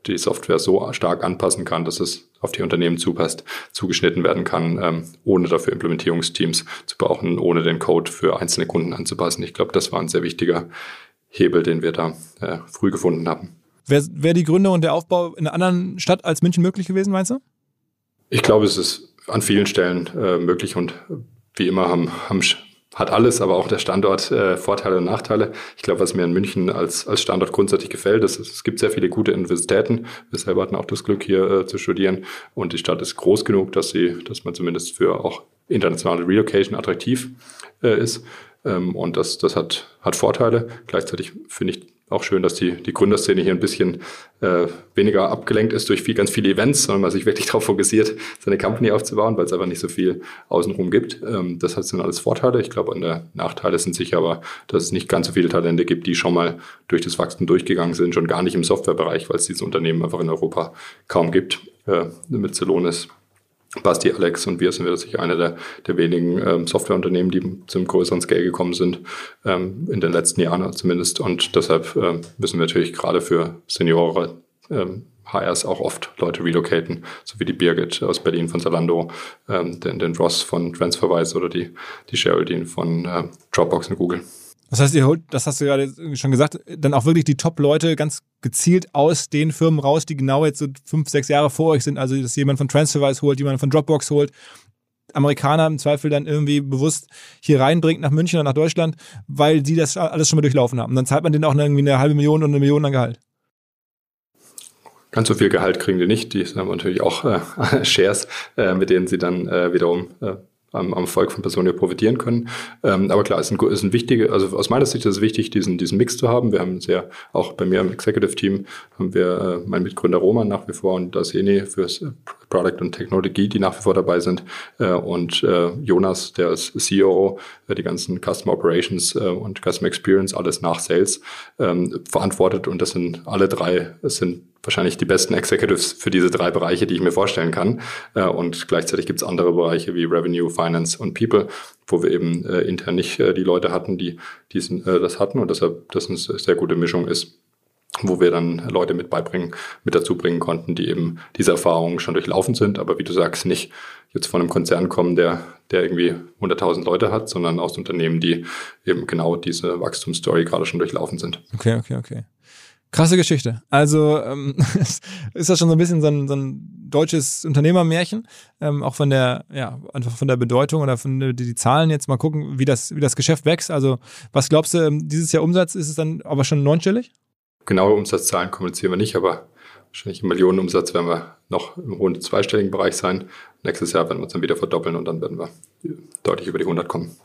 die Software so stark anpassen kann, dass es auf die Unternehmen zupasst, zugeschnitten werden kann, ähm, ohne dafür Implementierungsteams zu brauchen, ohne den Code für einzelne Kunden anzupassen. Ich glaube, das war ein sehr wichtiger Hebel, den wir da äh, früh gefunden haben. Wäre wär die Gründung und der Aufbau in einer anderen Stadt als München möglich gewesen, meinst du? Ich glaube, es ist an vielen Stellen äh, möglich und wie immer haben, haben hat alles, aber auch der Standort äh, Vorteile und Nachteile. Ich glaube, was mir in München als, als Standort grundsätzlich gefällt, ist, es gibt sehr viele gute Universitäten. Wir selber hatten auch das Glück, hier äh, zu studieren. Und die Stadt ist groß genug, dass sie, dass man zumindest für auch internationale Relocation attraktiv äh, ist. Ähm, und das, das hat, hat Vorteile. Gleichzeitig finde ich auch schön, dass die, die Gründerszene hier ein bisschen äh, weniger abgelenkt ist durch viel, ganz viele Events, sondern man sich wirklich darauf fokussiert, seine Company aufzubauen, weil es einfach nicht so viel außenrum gibt. Ähm, das hat sind alles Vorteile. Ich glaube, an der Nachteile sind sicher aber, dass es nicht ganz so viele Talente gibt, die schon mal durch das Wachstum durchgegangen sind, schon gar nicht im Softwarebereich, weil es diese Unternehmen einfach in Europa kaum gibt. Äh, mit Celonis Basti, Alex und wir sind wir sicher einer der, der wenigen ähm, Softwareunternehmen, die zum größeren Scale gekommen sind, ähm, in den letzten Jahren zumindest. Und deshalb ähm, müssen wir natürlich gerade für Seniore ähm, HRs auch oft Leute relocaten, so wie die Birgit aus Berlin von Zalando, ähm, den, den Ross von TransferWise oder die, die Geraldine von äh, Dropbox und Google. Das heißt, ihr holt, das hast du gerade schon gesagt, dann auch wirklich die Top-Leute ganz gezielt aus den Firmen raus, die genau jetzt so fünf, sechs Jahre vor euch sind. Also, dass jemand von TransferWise holt, jemand von Dropbox holt, Amerikaner im Zweifel dann irgendwie bewusst hier reinbringt nach München oder nach Deutschland, weil die das alles schon mal durchlaufen haben. Und dann zahlt man denen auch irgendwie eine halbe Million und eine Million an Gehalt. Ganz so viel Gehalt kriegen die nicht. Die haben natürlich auch äh, Shares, äh, mit denen sie dann äh, wiederum äh, am, am Erfolg von Personio profitieren können. Ähm, aber klar, ist ein, ist ein wichtiger, also aus meiner Sicht ist es wichtig, diesen, diesen Mix zu haben. Wir haben sehr, auch bei mir im Executive Team haben wir äh, mein Mitgründer Roman nach wie vor und Daseni fürs Product und Technologie, die nach wie vor dabei sind. Äh, und äh, Jonas, der ist CEO, äh, die ganzen Customer Operations äh, und Customer Experience, alles nach Sales ähm, verantwortet. Und das sind alle drei, es sind wahrscheinlich die besten Executives für diese drei Bereiche, die ich mir vorstellen kann. Äh, und gleichzeitig gibt es andere Bereiche wie Revenue, Finance und People, wo wir eben äh, intern nicht äh, die Leute hatten, die diesen, das hatten und deshalb das eine sehr gute Mischung ist wo wir dann Leute mit beibringen, mit dazu bringen konnten, die eben diese Erfahrungen schon durchlaufen sind, aber wie du sagst, nicht jetzt von einem Konzern kommen, der, der irgendwie 100.000 Leute hat, sondern aus Unternehmen, die eben genau diese Wachstumsstory gerade schon durchlaufen sind. Okay, okay, okay. Krasse Geschichte. Also ähm, ist das schon so ein bisschen so ein, so ein deutsches Unternehmermärchen, ähm, auch von der, ja, einfach von der Bedeutung oder von die, die Zahlen jetzt mal gucken, wie das, wie das Geschäft wächst. Also was glaubst du, ähm, dieses Jahr Umsatz ist es dann aber schon neunstellig? Genaue Umsatzzahlen kommunizieren wir nicht, aber wahrscheinlich im Millionenumsatz werden wir noch im rund zweistelligen Bereich sein. Nächstes Jahr werden wir uns dann wieder verdoppeln und dann werden wir deutlich über die 100 kommen.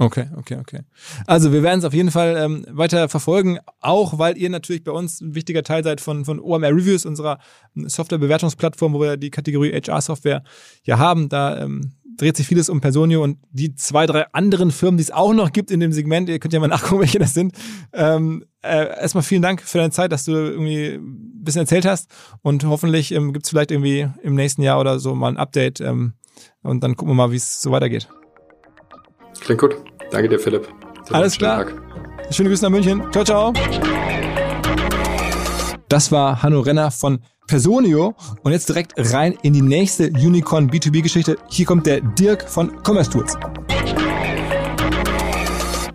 Okay, okay, okay. Also wir werden es auf jeden Fall ähm, weiter verfolgen, auch weil ihr natürlich bei uns ein wichtiger Teil seid von, von OMR Reviews, unserer Softwarebewertungsplattform, wo wir die Kategorie HR-Software ja haben. Da ähm, dreht sich vieles um Personio und die zwei, drei anderen Firmen, die es auch noch gibt in dem Segment, ihr könnt ja mal nachgucken, welche das sind. Ähm, äh, erstmal vielen Dank für deine Zeit, dass du irgendwie ein bisschen erzählt hast und hoffentlich ähm, gibt es vielleicht irgendwie im nächsten Jahr oder so mal ein Update ähm, und dann gucken wir mal, wie es so weitergeht. Klingt gut. Danke dir, Philipp. Alles klar. Tag. Schöne Grüße nach München. Ciao, ciao. Das war Hanno Renner von Personio. Und jetzt direkt rein in die nächste Unicorn B2B-Geschichte. Hier kommt der Dirk von Commerce Tools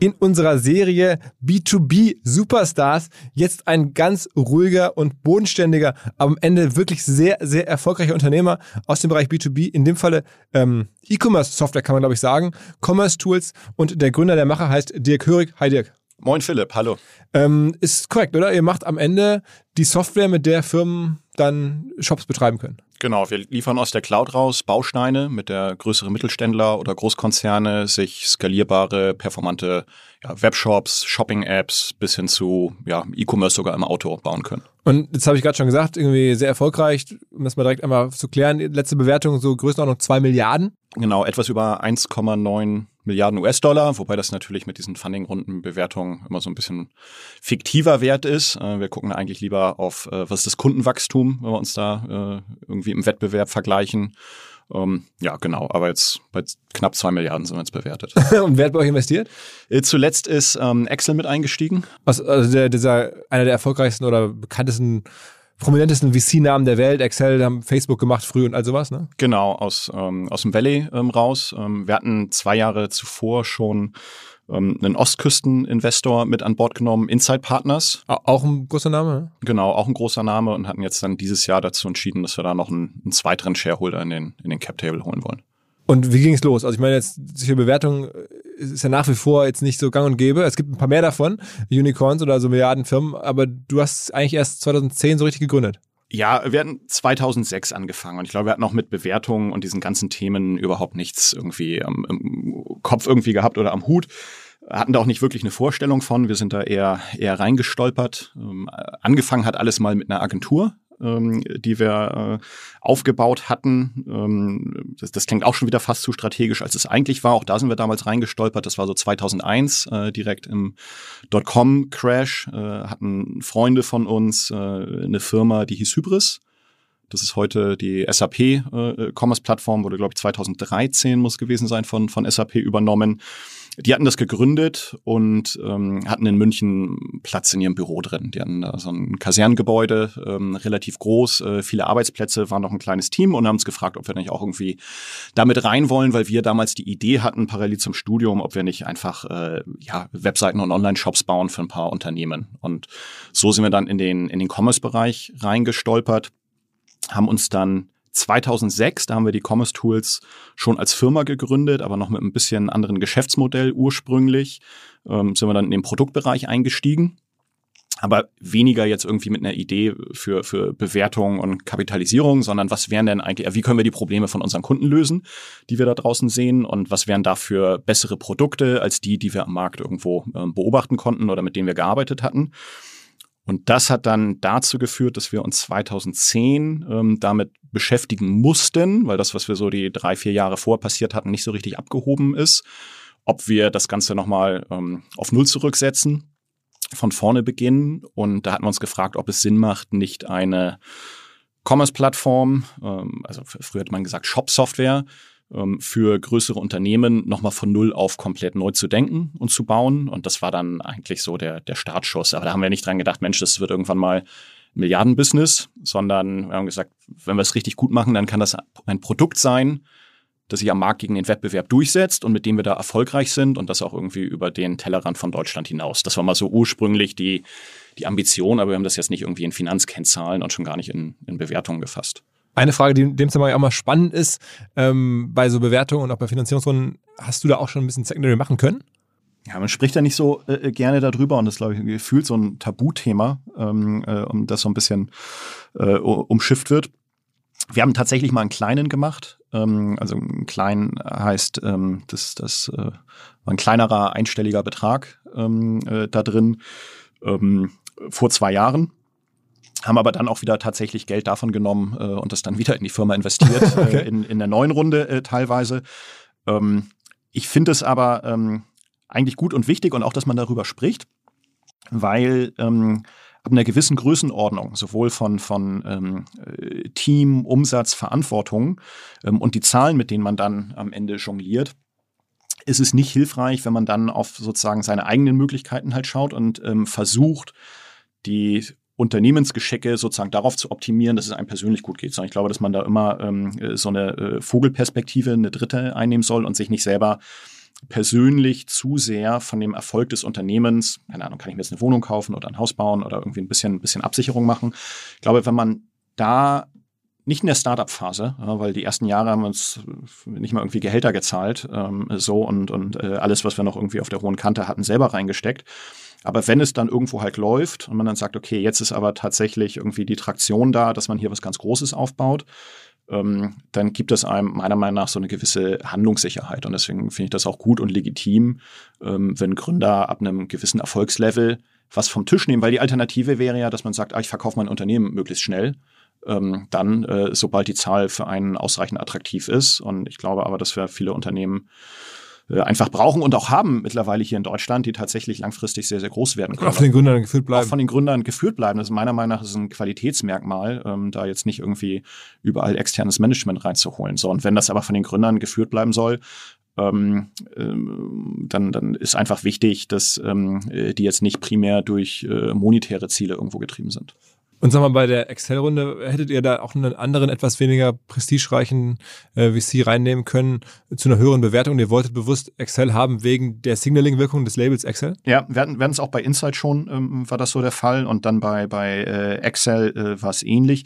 in unserer Serie B2B Superstars jetzt ein ganz ruhiger und bodenständiger, aber am Ende wirklich sehr, sehr erfolgreicher Unternehmer aus dem Bereich B2B, in dem Falle ähm, E-Commerce Software kann man glaube ich sagen, Commerce Tools und der Gründer der Macher heißt Dirk Hörig. Hi Dirk. Moin Philipp, hallo. Ähm, ist korrekt, oder? Ihr macht am Ende die Software, mit der Firmen dann Shops betreiben können. Genau, wir liefern aus der Cloud raus Bausteine, mit der größere Mittelständler oder Großkonzerne sich skalierbare, performante ja, Webshops, Shopping-Apps bis hin zu ja, E-Commerce sogar im Auto bauen können. Und jetzt habe ich gerade schon gesagt, irgendwie sehr erfolgreich, um das mal direkt einmal zu klären, letzte Bewertung so Größenordnung 2 Milliarden. Genau, etwas über 1,9 Milliarden US-Dollar, wobei das natürlich mit diesen Funding-Runden-Bewertungen immer so ein bisschen fiktiver Wert ist. Äh, wir gucken eigentlich lieber auf, äh, was ist das Kundenwachstum, wenn wir uns da äh, irgendwie im Wettbewerb vergleichen. Ähm, ja, genau, aber jetzt bei knapp zwei Milliarden sind wir jetzt bewertet. Und wer hat bei euch investiert? Zuletzt ist ähm, Excel mit eingestiegen. Was, also der, dieser, einer der erfolgreichsten oder bekanntesten prominentesten VC-Namen der Welt, Excel, haben Facebook gemacht früh und all sowas, ne? Genau, aus, ähm, aus dem Valley ähm, raus. Ähm, wir hatten zwei Jahre zuvor schon ähm, einen Ostküsten-Investor mit an Bord genommen, Inside Partners. Auch ein großer Name? Genau, auch ein großer Name und hatten jetzt dann dieses Jahr dazu entschieden, dass wir da noch einen, einen zweiteren Shareholder in den, in den Cap-Table holen wollen. Und wie ging es los? Also ich meine jetzt, solche Bewertung ist ja nach wie vor jetzt nicht so gang und gäbe. Es gibt ein paar mehr davon, Unicorns oder so Milliardenfirmen, aber du hast eigentlich erst 2010 so richtig gegründet. Ja, wir hatten 2006 angefangen und ich glaube, wir hatten auch mit Bewertungen und diesen ganzen Themen überhaupt nichts irgendwie am, im Kopf irgendwie gehabt oder am Hut. Hatten da auch nicht wirklich eine Vorstellung von. Wir sind da eher, eher reingestolpert. Ähm, angefangen hat alles mal mit einer Agentur, ähm, die wir äh, aufgebaut hatten. Ähm, das, das klingt auch schon wieder fast zu strategisch, als es eigentlich war. Auch da sind wir damals reingestolpert. Das war so 2001, äh, direkt im Dotcom-Crash. Äh, hatten Freunde von uns äh, eine Firma, die hieß Hybris. Das ist heute die SAP äh, Commerce-Plattform, wurde, glaube ich, 2013 muss gewesen sein von, von SAP übernommen. Die hatten das gegründet und ähm, hatten in München Platz in ihrem Büro drin. Die hatten da so ein Kasernengebäude, ähm, relativ groß, äh, viele Arbeitsplätze, waren noch ein kleines Team und haben uns gefragt, ob wir nicht auch irgendwie damit rein wollen, weil wir damals die Idee hatten, parallel zum Studium, ob wir nicht einfach äh, ja, Webseiten und Online-Shops bauen für ein paar Unternehmen. Und so sind wir dann in den, in den Commerce-Bereich reingestolpert, haben uns dann 2006, da haben wir die Commerce Tools schon als Firma gegründet, aber noch mit ein bisschen anderen Geschäftsmodell ursprünglich. Ähm, sind wir dann in den Produktbereich eingestiegen. Aber weniger jetzt irgendwie mit einer Idee für, für Bewertung und Kapitalisierung, sondern was wären denn eigentlich, wie können wir die Probleme von unseren Kunden lösen, die wir da draußen sehen und was wären dafür bessere Produkte als die, die wir am Markt irgendwo äh, beobachten konnten oder mit denen wir gearbeitet hatten. Und das hat dann dazu geführt, dass wir uns 2010 ähm, damit beschäftigen mussten, weil das, was wir so die drei, vier Jahre vor passiert hatten, nicht so richtig abgehoben ist, ob wir das Ganze nochmal ähm, auf Null zurücksetzen, von vorne beginnen. Und da hatten wir uns gefragt, ob es Sinn macht, nicht eine Commerce-Plattform, ähm, also früher hat man gesagt Shop-Software, ähm, für größere Unternehmen nochmal von Null auf komplett neu zu denken und zu bauen. Und das war dann eigentlich so der, der Startschuss. Aber da haben wir nicht dran gedacht, Mensch, das wird irgendwann mal Milliardenbusiness, sondern wir haben gesagt, wenn wir es richtig gut machen, dann kann das ein Produkt sein, das sich am Markt gegen den Wettbewerb durchsetzt und mit dem wir da erfolgreich sind und das auch irgendwie über den Tellerrand von Deutschland hinaus. Das war mal so ursprünglich die, die Ambition, aber wir haben das jetzt nicht irgendwie in Finanzkennzahlen und schon gar nicht in, in Bewertungen gefasst. Eine Frage, die in dem Zusammenhang auch mal spannend ist, ähm, bei so Bewertungen und auch bei Finanzierungsrunden, hast du da auch schon ein bisschen Secondary machen können? Ja, man spricht ja nicht so äh, gerne darüber und das ist, glaube ich, gefühlt so ein Tabuthema, ähm, äh, um das so ein bisschen äh, umschifft wird. Wir haben tatsächlich mal einen kleinen gemacht. Ähm, also ein klein heißt, ähm, das, das äh, war ein kleinerer einstelliger Betrag ähm, äh, da drin ähm, vor zwei Jahren haben aber dann auch wieder tatsächlich Geld davon genommen äh, und das dann wieder in die Firma investiert, äh, okay. äh, in, in der neuen Runde äh, teilweise. Ähm, ich finde es aber ähm, eigentlich gut und wichtig und auch, dass man darüber spricht, weil ähm, ab einer gewissen Größenordnung, sowohl von, von ähm, äh, Team, Umsatz, Verantwortung ähm, und die Zahlen, mit denen man dann am Ende jongliert, ist es nicht hilfreich, wenn man dann auf sozusagen seine eigenen Möglichkeiten halt schaut und ähm, versucht, die Unternehmensgeschicke sozusagen darauf zu optimieren, dass es einem persönlich gut geht. Sondern ich glaube, dass man da immer ähm, so eine äh, Vogelperspektive, eine dritte einnehmen soll und sich nicht selber persönlich zu sehr von dem Erfolg des Unternehmens, keine Ahnung, kann ich mir jetzt eine Wohnung kaufen oder ein Haus bauen oder irgendwie ein bisschen, ein bisschen Absicherung machen. Ich glaube, wenn man da nicht in der Startup-Phase, weil die ersten Jahre haben uns nicht mal irgendwie Gehälter gezahlt, ähm, so und, und äh, alles, was wir noch irgendwie auf der hohen Kante hatten, selber reingesteckt. Aber wenn es dann irgendwo halt läuft und man dann sagt, okay, jetzt ist aber tatsächlich irgendwie die Traktion da, dass man hier was ganz Großes aufbaut, ähm, dann gibt es einem meiner Meinung nach so eine gewisse Handlungssicherheit. Und deswegen finde ich das auch gut und legitim, ähm, wenn Gründer ab einem gewissen Erfolgslevel was vom Tisch nehmen, weil die Alternative wäre ja, dass man sagt, ah, ich verkaufe mein Unternehmen möglichst schnell. Ähm, dann, äh, sobald die Zahl für einen ausreichend attraktiv ist. Und ich glaube aber, dass wir viele Unternehmen einfach brauchen und auch haben mittlerweile hier in Deutschland, die tatsächlich langfristig sehr, sehr groß werden können. Auch von den Gründern geführt bleiben. Auch von den Gründern geführt bleiben. Das ist meiner Meinung nach ein Qualitätsmerkmal, ähm, da jetzt nicht irgendwie überall externes Management reinzuholen. So, und wenn das aber von den Gründern geführt bleiben soll, ähm, ähm, dann, dann ist einfach wichtig, dass ähm, die jetzt nicht primär durch äh, monetäre Ziele irgendwo getrieben sind. Und sag mal, bei der Excel-Runde hättet ihr da auch einen anderen, etwas weniger prestigereichen äh, VC reinnehmen können zu einer höheren Bewertung? Ihr wolltet bewusst Excel haben wegen der Signaling-Wirkung des Labels Excel? Ja, wir hatten es auch bei Insight schon, ähm, war das so der Fall. Und dann bei, bei äh, Excel äh, war es ähnlich.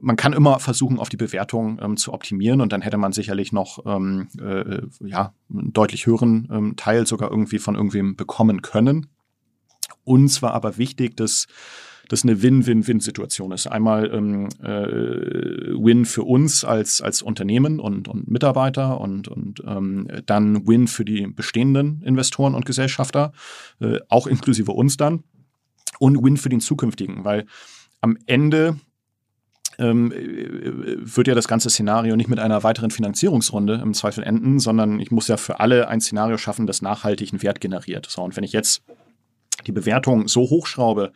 Man kann immer versuchen, auf die Bewertung ähm, zu optimieren und dann hätte man sicherlich noch ähm, äh, ja, einen deutlich höheren ähm, Teil sogar irgendwie von irgendwem bekommen können. Uns war aber wichtig, dass das eine Win-Win-Win-Situation ist. Einmal ähm, äh, Win für uns als, als Unternehmen und, und Mitarbeiter und, und ähm, dann Win für die bestehenden Investoren und Gesellschafter, äh, auch inklusive uns dann und Win für den zukünftigen, weil am Ende ähm, wird ja das ganze Szenario nicht mit einer weiteren Finanzierungsrunde im Zweifel enden, sondern ich muss ja für alle ein Szenario schaffen, das nachhaltig einen Wert generiert. So, und wenn ich jetzt die Bewertung so hochschraube,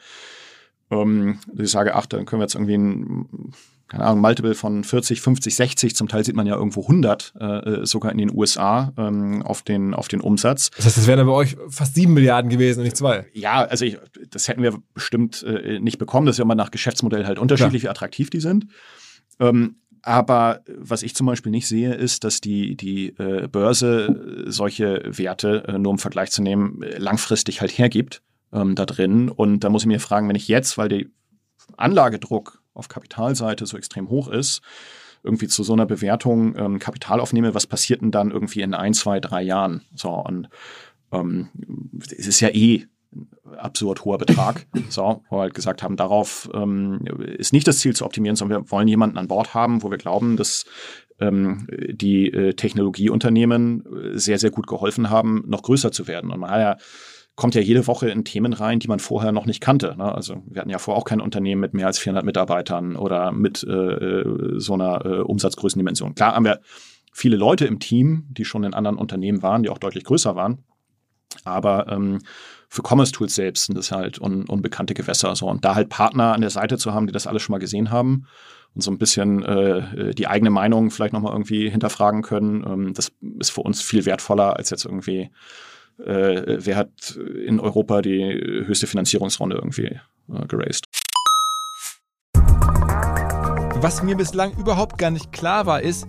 ähm, ich sage, ach, dann können wir jetzt irgendwie ein, keine Ahnung, Multiple von 40, 50, 60, zum Teil sieht man ja irgendwo 100, äh, sogar in den USA ähm, auf, den, auf den Umsatz. Das heißt, das wären dann bei euch fast 7 Milliarden gewesen und nicht zwei. Ja, also ich, das hätten wir bestimmt äh, nicht bekommen. Das ist ja immer nach Geschäftsmodell halt unterschiedlich, Klar. wie attraktiv die sind. Ähm, aber was ich zum Beispiel nicht sehe, ist, dass die, die äh, Börse solche Werte, äh, nur um Vergleich zu nehmen, langfristig halt hergibt ähm, da drin. Und da muss ich mir fragen, wenn ich jetzt, weil der Anlagedruck auf Kapitalseite so extrem hoch ist, irgendwie zu so einer Bewertung ähm, Kapital aufnehme, was passiert denn dann irgendwie in ein, zwei, drei Jahren? So, und ähm, es ist ja eh ein absurd hoher Betrag. So, wo wir halt gesagt haben, darauf ähm, ist nicht das Ziel zu optimieren, sondern wir wollen jemanden an Bord haben, wo wir glauben, dass ähm, die äh, Technologieunternehmen äh, sehr, sehr gut geholfen haben, noch größer zu werden. Und man hat ja kommt ja jede Woche in Themen rein, die man vorher noch nicht kannte. Ne? Also wir hatten ja vorher auch kein Unternehmen mit mehr als 400 Mitarbeitern oder mit äh, äh, so einer äh, Umsatzgrößendimension. Klar haben wir viele Leute im Team, die schon in anderen Unternehmen waren, die auch deutlich größer waren. Aber ähm, für Commerce Tools selbst sind das halt un unbekannte Gewässer. So. Und da halt Partner an der Seite zu haben, die das alles schon mal gesehen haben und so ein bisschen äh, die eigene Meinung vielleicht nochmal irgendwie hinterfragen können, ähm, das ist für uns viel wertvoller als jetzt irgendwie äh, wer hat in Europa die höchste Finanzierungsrunde irgendwie äh, geraced. Was mir bislang überhaupt gar nicht klar war, ist,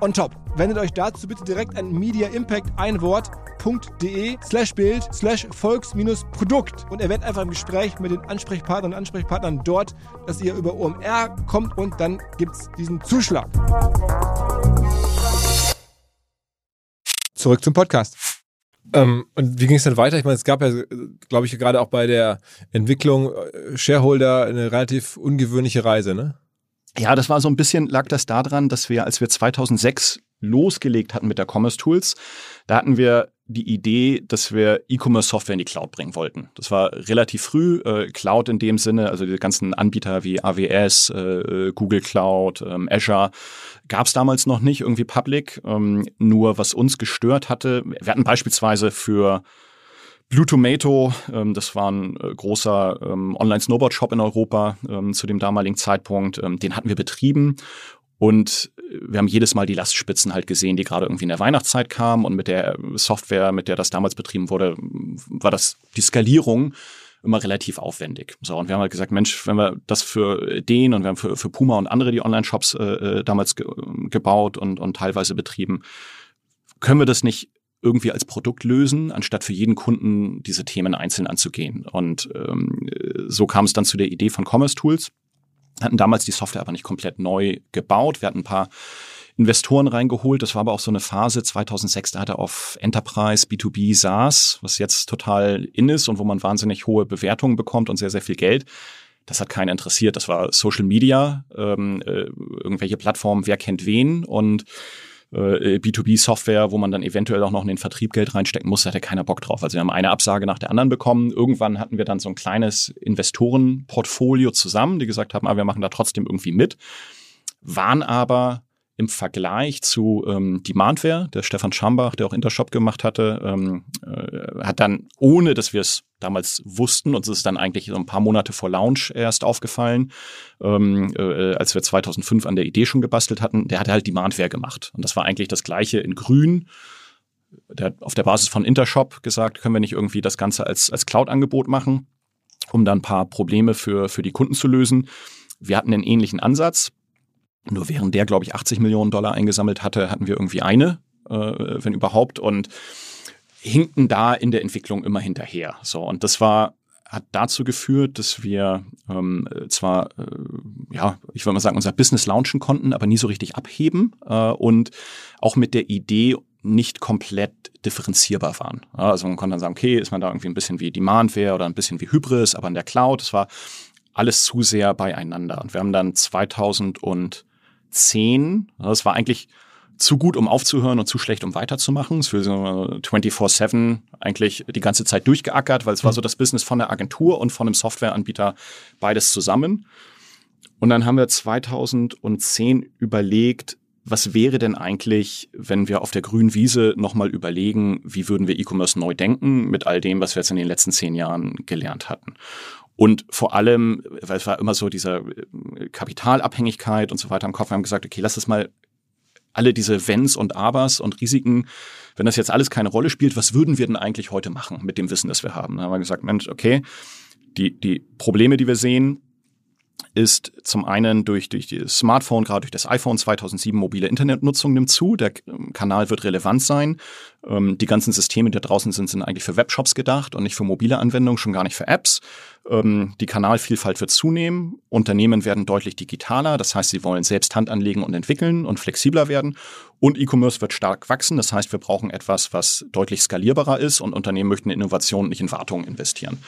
on top. Wendet euch dazu bitte direkt an Media Impact ein Wort www.ftf.de slash Bild slash Volks-Produkt und erwähnt einfach im Gespräch mit den Ansprechpartnern und Ansprechpartnern dort, dass ihr über OMR kommt und dann gibt es diesen Zuschlag. Zurück zum Podcast. Ähm, und wie ging es dann weiter? Ich meine, es gab ja, glaube ich, gerade auch bei der Entwicklung äh, Shareholder eine relativ ungewöhnliche Reise, ne? Ja, das war so ein bisschen, lag das daran, dass wir, als wir 2006 losgelegt hatten mit der Commerce Tools, da hatten wir die Idee, dass wir E-Commerce-Software in die Cloud bringen wollten. Das war relativ früh, äh, Cloud in dem Sinne, also die ganzen Anbieter wie AWS, äh, Google Cloud, ähm, Azure, gab es damals noch nicht irgendwie public. Ähm, nur was uns gestört hatte, wir hatten beispielsweise für Blue Tomato, ähm, das war ein äh, großer ähm, Online-Snowboard-Shop in Europa ähm, zu dem damaligen Zeitpunkt. Ähm, den hatten wir betrieben und wir haben jedes Mal die Lastspitzen halt gesehen, die gerade irgendwie in der Weihnachtszeit kamen und mit der Software, mit der das damals betrieben wurde, war das die Skalierung immer relativ aufwendig. So, und wir haben halt gesagt, Mensch, wenn wir das für den und wir haben für, für Puma und andere die Online-Shops äh, äh damals ge gebaut und, und teilweise betrieben, können wir das nicht irgendwie als Produkt lösen, anstatt für jeden Kunden diese Themen einzeln anzugehen. Und ähm, so kam es dann zu der Idee von Commerce Tools hatten damals die Software aber nicht komplett neu gebaut. Wir hatten ein paar Investoren reingeholt. Das war aber auch so eine Phase 2006, da hatte auf Enterprise B2B SaaS, was jetzt total in ist und wo man wahnsinnig hohe Bewertungen bekommt und sehr, sehr viel Geld. Das hat keinen interessiert. Das war Social Media, ähm, äh, irgendwelche Plattformen, wer kennt wen und äh, B2B-Software, wo man dann eventuell auch noch in den Vertrieb Geld reinstecken muss, da hatte keiner Bock drauf. Also wir haben eine Absage nach der anderen bekommen. Irgendwann hatten wir dann so ein kleines Investorenportfolio zusammen, die gesagt haben, ah, wir machen da trotzdem irgendwie mit, waren aber im Vergleich zu ähm, Demandware, der Stefan Schambach, der auch Intershop gemacht hatte, ähm, äh, hat dann, ohne dass wir es damals wussten, uns ist dann eigentlich so ein paar Monate vor Launch erst aufgefallen, ähm, äh, als wir 2005 an der Idee schon gebastelt hatten, der hat halt Demandware gemacht. Und das war eigentlich das gleiche in grün, der, auf der Basis von Intershop gesagt, können wir nicht irgendwie das Ganze als, als Cloud-Angebot machen, um dann ein paar Probleme für, für die Kunden zu lösen. Wir hatten einen ähnlichen Ansatz. Nur während der, glaube ich, 80 Millionen Dollar eingesammelt hatte, hatten wir irgendwie eine, äh, wenn überhaupt, und hinkten da in der Entwicklung immer hinterher. So, und das war hat dazu geführt, dass wir ähm, zwar, äh, ja, ich würde mal sagen, unser Business launchen konnten, aber nie so richtig abheben äh, und auch mit der Idee nicht komplett differenzierbar waren. Also man konnte dann sagen, okay, ist man da irgendwie ein bisschen wie Demandware oder ein bisschen wie Hybris, aber in der Cloud, es war alles zu sehr beieinander. Und wir haben dann 2010, das war eigentlich zu gut, um aufzuhören und zu schlecht, um weiterzumachen. Es wird so 24-7 eigentlich die ganze Zeit durchgeackert, weil es war so das Business von der Agentur und von einem Softwareanbieter beides zusammen. Und dann haben wir 2010 überlegt, was wäre denn eigentlich, wenn wir auf der grünen Wiese nochmal überlegen, wie würden wir E-Commerce neu denken mit all dem, was wir jetzt in den letzten zehn Jahren gelernt hatten. Und vor allem, weil es war immer so diese Kapitalabhängigkeit und so weiter im Kopf, wir haben gesagt, okay, lass das mal alle diese Wenns und Abers und Risiken, wenn das jetzt alles keine Rolle spielt, was würden wir denn eigentlich heute machen mit dem Wissen, das wir haben? Da haben wir gesagt, Mensch, okay, die, die Probleme, die wir sehen, ist zum einen durch, durch das Smartphone, gerade durch das iPhone 2007 mobile Internetnutzung nimmt zu. Der ähm, Kanal wird relevant sein. Ähm, die ganzen Systeme, die da draußen sind, sind eigentlich für Webshops gedacht und nicht für mobile Anwendungen, schon gar nicht für Apps. Ähm, die Kanalvielfalt wird zunehmen. Unternehmen werden deutlich digitaler. Das heißt, sie wollen selbst Hand anlegen und entwickeln und flexibler werden. Und E-Commerce wird stark wachsen. Das heißt, wir brauchen etwas, was deutlich skalierbarer ist und Unternehmen möchten in Innovation, nicht in Wartung investieren.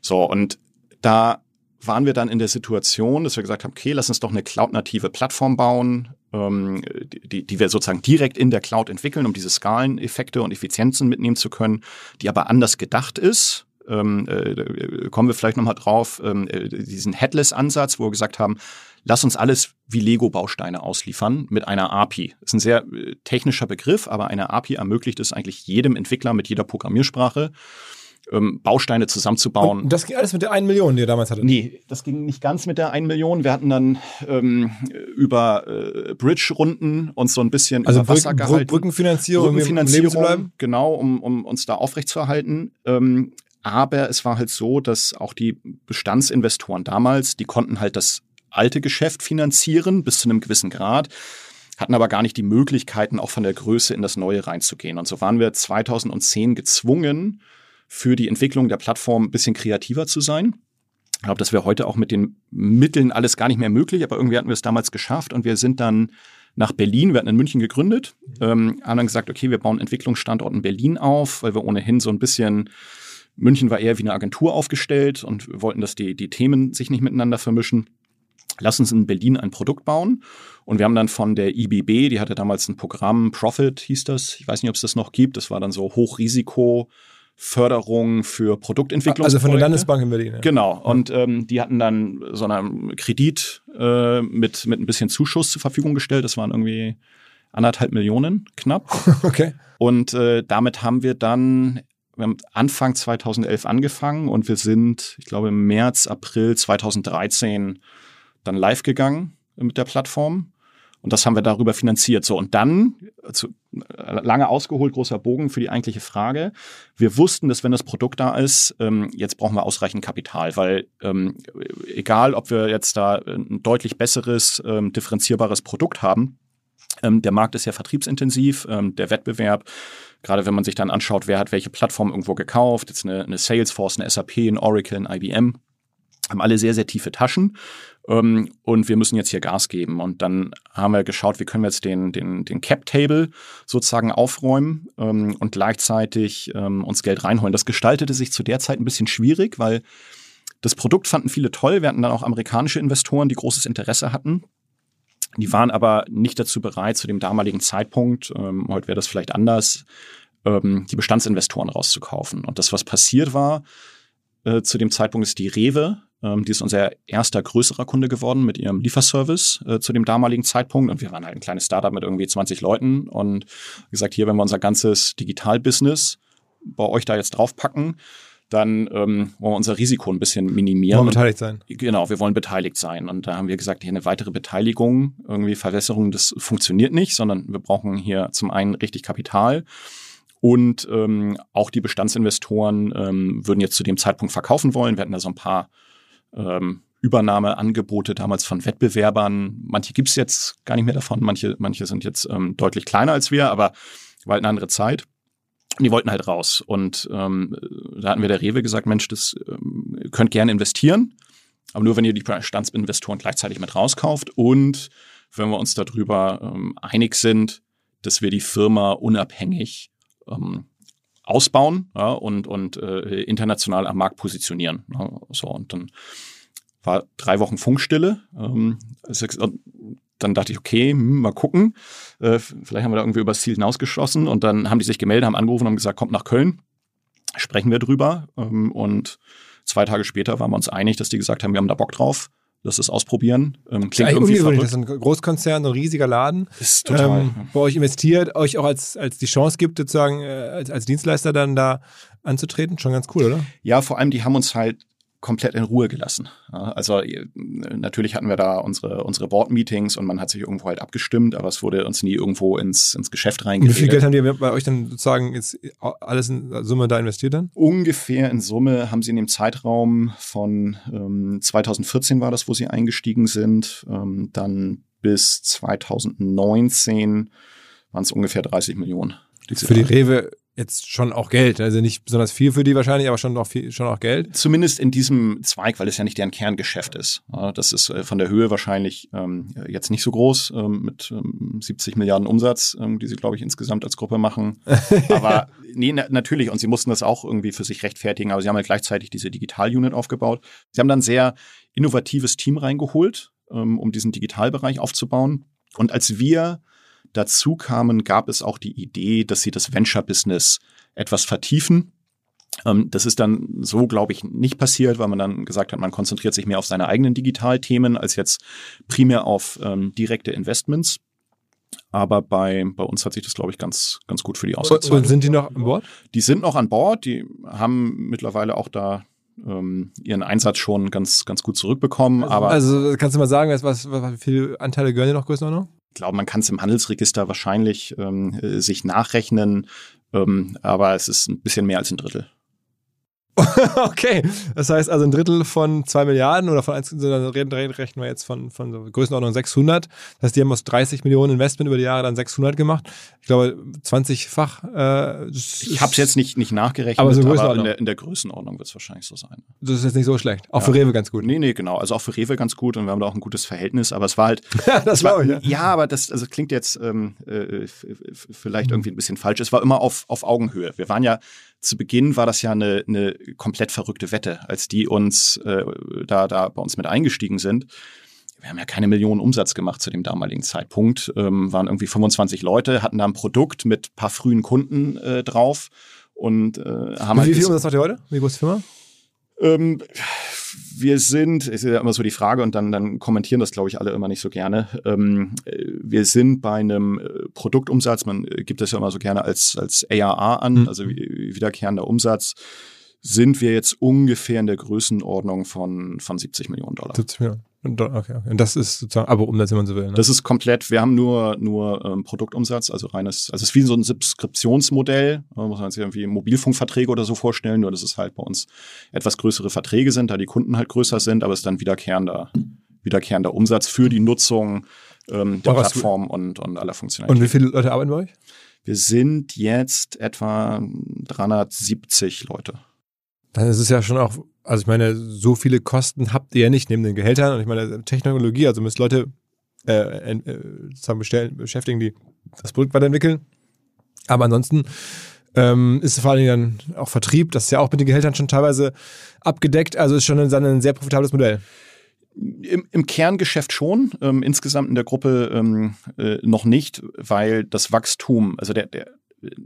So, und da waren wir dann in der Situation, dass wir gesagt haben, okay, lass uns doch eine cloud-native Plattform bauen, ähm, die, die wir sozusagen direkt in der Cloud entwickeln, um diese Skaleneffekte und Effizienzen mitnehmen zu können, die aber anders gedacht ist. Ähm, äh, kommen wir vielleicht nochmal drauf, ähm, äh, diesen Headless-Ansatz, wo wir gesagt haben, lass uns alles wie Lego-Bausteine ausliefern mit einer API. Das ist ein sehr äh, technischer Begriff, aber eine API ermöglicht es eigentlich jedem Entwickler mit jeder Programmiersprache, ähm, Bausteine zusammenzubauen. Und das ging alles mit der 1 Million, die ihr damals hattet? Nee, das ging nicht ganz mit der 1 Million. Wir hatten dann ähm, über äh, Bridge-Runden uns so ein bisschen also über Wasser Brücken, gehalten. Brückenfinanzierung, Brückenfinanzierung, um zu bleiben? genau, um, um uns da aufrechtzuerhalten. Ähm, aber es war halt so, dass auch die Bestandsinvestoren damals, die konnten halt das alte Geschäft finanzieren bis zu einem gewissen Grad hatten aber gar nicht die Möglichkeiten, auch von der Größe in das Neue reinzugehen. Und so waren wir 2010 gezwungen, für die Entwicklung der Plattform ein bisschen kreativer zu sein. Ich glaube, das wäre heute auch mit den Mitteln alles gar nicht mehr möglich, aber irgendwie hatten wir es damals geschafft und wir sind dann nach Berlin, wir hatten in München gegründet, ähm, haben dann gesagt, okay, wir bauen Entwicklungsstandort in Berlin auf, weil wir ohnehin so ein bisschen, München war eher wie eine Agentur aufgestellt und wir wollten, dass die, die Themen sich nicht miteinander vermischen. Lass uns in Berlin ein Produkt bauen. Und wir haben dann von der IBB, die hatte damals ein Programm, Profit hieß das, ich weiß nicht, ob es das noch gibt, das war dann so Hochrisiko, Förderung für Produktentwicklung. Also von der Landesbank in Berlin. Ja. Genau. Und ähm, die hatten dann so einen Kredit äh, mit, mit ein bisschen Zuschuss zur Verfügung gestellt. Das waren irgendwie anderthalb Millionen knapp. okay. Und äh, damit haben wir dann wir haben Anfang 2011 angefangen und wir sind, ich glaube, im März, April 2013 dann live gegangen mit der Plattform. Und das haben wir darüber finanziert. So, und dann, zu, lange ausgeholt, großer Bogen für die eigentliche Frage. Wir wussten, dass wenn das Produkt da ist, ähm, jetzt brauchen wir ausreichend Kapital, weil ähm, egal, ob wir jetzt da ein deutlich besseres, ähm, differenzierbares Produkt haben, ähm, der Markt ist ja vertriebsintensiv, ähm, der Wettbewerb, gerade wenn man sich dann anschaut, wer hat welche Plattform irgendwo gekauft, jetzt eine, eine Salesforce, eine SAP, ein Oracle, ein IBM, haben alle sehr, sehr tiefe Taschen ähm, und wir müssen jetzt hier Gas geben. Und dann haben wir geschaut, wie können wir jetzt den, den, den Cap-Table sozusagen aufräumen ähm, und gleichzeitig ähm, uns Geld reinholen. Das gestaltete sich zu der Zeit ein bisschen schwierig, weil das Produkt fanden viele toll. Wir hatten dann auch amerikanische Investoren, die großes Interesse hatten. Die waren aber nicht dazu bereit, zu dem damaligen Zeitpunkt, ähm, heute wäre das vielleicht anders, ähm, die Bestandsinvestoren rauszukaufen. Und das, was passiert war, äh, zu dem Zeitpunkt ist die Rewe ähm, die ist unser erster größerer Kunde geworden mit ihrem Lieferservice äh, zu dem damaligen Zeitpunkt. Und wir waren halt ein kleines Startup mit irgendwie 20 Leuten. Und gesagt, hier, wenn wir unser ganzes Digital-Business bei euch da jetzt draufpacken, dann ähm, wollen wir unser Risiko ein bisschen minimieren. Wollen beteiligt sein. Genau, wir wollen beteiligt sein. Und da haben wir gesagt, hier eine weitere Beteiligung, irgendwie Verwässerung, das funktioniert nicht, sondern wir brauchen hier zum einen richtig Kapital Und ähm, auch die Bestandsinvestoren ähm, würden jetzt zu dem Zeitpunkt verkaufen wollen. Wir hatten da so ein paar ähm, Übernahmeangebote damals von Wettbewerbern. Manche gibt's jetzt gar nicht mehr davon, manche, manche sind jetzt ähm, deutlich kleiner als wir, aber war halt eine andere Zeit. Und die wollten halt raus. Und ähm, da hatten wir der Rewe gesagt, Mensch, das ähm, könnt gerne investieren, aber nur wenn ihr die Bestandsinvestoren gleichzeitig mit rauskauft und wenn wir uns darüber ähm, einig sind, dass wir die Firma unabhängig ähm, ausbauen ja, und, und äh, international am Markt positionieren. Ja, so, und dann war drei Wochen Funkstille. Ähm, dann dachte ich, okay, hm, mal gucken. Äh, vielleicht haben wir da irgendwie übers Ziel hinausgeschossen. Und dann haben die sich gemeldet, haben angerufen und gesagt, kommt nach Köln, sprechen wir drüber. Ähm, und zwei Tage später waren wir uns einig, dass die gesagt haben, wir haben da Bock drauf. Lass es ausprobieren. Ähm, klingt das irgendwie verrückt. Das ist ein Großkonzern, ein riesiger Laden. Ist total. Ähm, bei euch investiert, euch auch als, als die Chance gibt, sozusagen äh, als, als Dienstleister dann da anzutreten. Schon ganz cool, oder? Ja, vor allem, die haben uns halt komplett in Ruhe gelassen. Also äh, natürlich hatten wir da unsere, unsere Board-Meetings und man hat sich irgendwo halt abgestimmt, aber es wurde uns nie irgendwo ins, ins Geschäft reingeredet. Wie viel Geld haben die bei euch dann sozusagen jetzt alles in Summe da investiert dann? Ungefähr in Summe haben sie in dem Zeitraum von ähm, 2014 war das, wo sie eingestiegen sind, ähm, dann bis 2019 waren es ungefähr 30 Millionen. Die Für die Rewe jetzt schon auch Geld. Also nicht besonders viel für die wahrscheinlich, aber schon auch viel, schon auch Geld. Zumindest in diesem Zweig, weil es ja nicht deren Kerngeschäft ist. Das ist äh, von der Höhe wahrscheinlich ähm, jetzt nicht so groß, ähm, mit 70 ähm, Milliarden Umsatz, die sie, glaube ich, insgesamt als Gruppe machen. Aber nee, natürlich, und sie mussten das auch irgendwie für sich rechtfertigen, aber sie haben halt gleichzeitig diese Digital-Unit aufgebaut. Sie haben dann sehr innovatives Team reingeholt, um diesen Digitalbereich aufzubauen. Und als wir dazu kamen, gab es auch die Idee, dass sie das Venture-Business etwas vertiefen. Ähm, das ist dann so, glaube ich, nicht passiert, weil man dann gesagt hat, man konzentriert sich mehr auf seine eigenen Digitalthemen als jetzt primär auf ähm, direkte Investments. Aber bei, bei uns hat sich das, glaube ich, ganz, ganz gut für die ausgezahlt. Und sind die noch an Bord? Die sind noch an Bord. Die haben mittlerweile auch da ähm, ihren Einsatz schon ganz, ganz gut zurückbekommen. Also, aber also kannst du mal sagen, was, was, wie viele Anteile gehören dir noch größer noch? Ich glaube, man kann es im Handelsregister wahrscheinlich ähm, äh, sich nachrechnen, ähm, aber es ist ein bisschen mehr als ein Drittel. okay, das heißt also ein Drittel von zwei Milliarden oder von eins, dann rechnen wir jetzt von, von so Größenordnung 600. Das heißt, die haben aus 30 Millionen Investment über die Jahre dann 600 gemacht. Ich glaube, 20-fach. Äh, ich habe es jetzt nicht, nicht nachgerechnet, aber, so aber in, der, in der Größenordnung wird es wahrscheinlich so sein. Das ist jetzt nicht so schlecht. Auch ja. für Rewe ganz gut. Nee, nee, genau. Also auch für Rewe ganz gut und wir haben da auch ein gutes Verhältnis, aber es war halt. das war, ich, ja. ja, aber das also klingt jetzt ähm, äh, vielleicht irgendwie ein bisschen falsch. Es war immer auf, auf Augenhöhe. Wir waren ja zu Beginn war das ja eine, eine komplett verrückte Wette, als die uns äh, da, da bei uns mit eingestiegen sind. Wir haben ja keine Millionen Umsatz gemacht zu dem damaligen Zeitpunkt, ähm, waren irgendwie 25 Leute, hatten da ein Produkt mit paar frühen Kunden äh, drauf und äh, haben Wie halt viel Umsatz macht ihr heute? Wie groß ist die Firma? Ähm, wir sind, ist ja immer so die Frage und dann, dann kommentieren das, glaube ich, alle immer nicht so gerne. Ähm, wir sind bei einem äh, Produktumsatz, man äh, gibt das ja immer so gerne als, als ARA an, mhm. also wiederkehrender Umsatz, sind wir jetzt ungefähr in der Größenordnung von, von 70 Millionen Dollar. 70 Millionen. Okay, okay. Und das ist sozusagen Abo-Umsatz, wenn man so will. Ne? Das ist komplett, wir haben nur, nur ähm, Produktumsatz, also reines, also es ist wie so ein Subskriptionsmodell, äh, muss man sich irgendwie Mobilfunkverträge oder so vorstellen, nur dass es halt bei uns etwas größere Verträge sind, da die Kunden halt größer sind, aber es ist dann wiederkehrender, wiederkehrender Umsatz für die Nutzung ähm, der Plattform und, und aller Funktionalitäten. Und wie viele Leute arbeiten bei euch? Wir sind jetzt etwa 370 Leute. Dann ist es ja schon auch also ich meine, so viele Kosten habt ihr ja nicht neben den Gehältern und ich meine, Technologie, also müsst Leute äh, äh, zusammen bestellen, beschäftigen, die das Produkt weiterentwickeln. Aber ansonsten ähm, ist vor allen Dingen dann auch Vertrieb, das ist ja auch mit den Gehältern schon teilweise abgedeckt, also ist schon ein, ein sehr profitables Modell. Im, Im, Kerngeschäft schon, ähm, insgesamt in der Gruppe ähm, äh, noch nicht, weil das Wachstum, also der, der,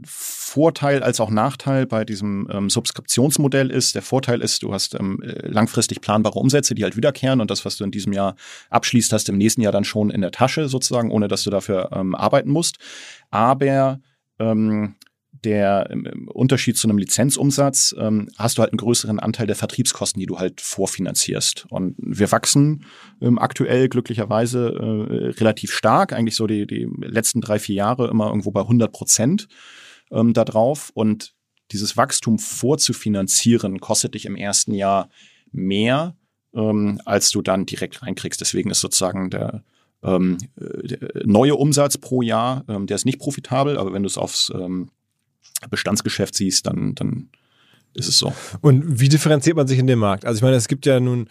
Vorteil als auch Nachteil bei diesem ähm, Subskriptionsmodell ist. Der Vorteil ist, du hast ähm, langfristig planbare Umsätze, die halt wiederkehren und das, was du in diesem Jahr abschließt, hast im nächsten Jahr dann schon in der Tasche sozusagen, ohne dass du dafür ähm, arbeiten musst. Aber ähm, der im Unterschied zu einem Lizenzumsatz ähm, hast du halt einen größeren Anteil der Vertriebskosten, die du halt vorfinanzierst. Und wir wachsen ähm, aktuell glücklicherweise äh, relativ stark, eigentlich so die, die letzten drei, vier Jahre immer irgendwo bei 100 Prozent. ähm, da drauf und dieses Wachstum vorzufinanzieren kostet dich im ersten Jahr mehr, ähm, als du dann direkt reinkriegst. Deswegen ist sozusagen der, ähm, der neue Umsatz pro Jahr, ähm, der ist nicht profitabel, aber wenn du es aufs ähm, Bestandsgeschäft siehst, dann, dann ist es so. Und wie differenziert man sich in dem Markt? Also ich meine, es gibt ja nun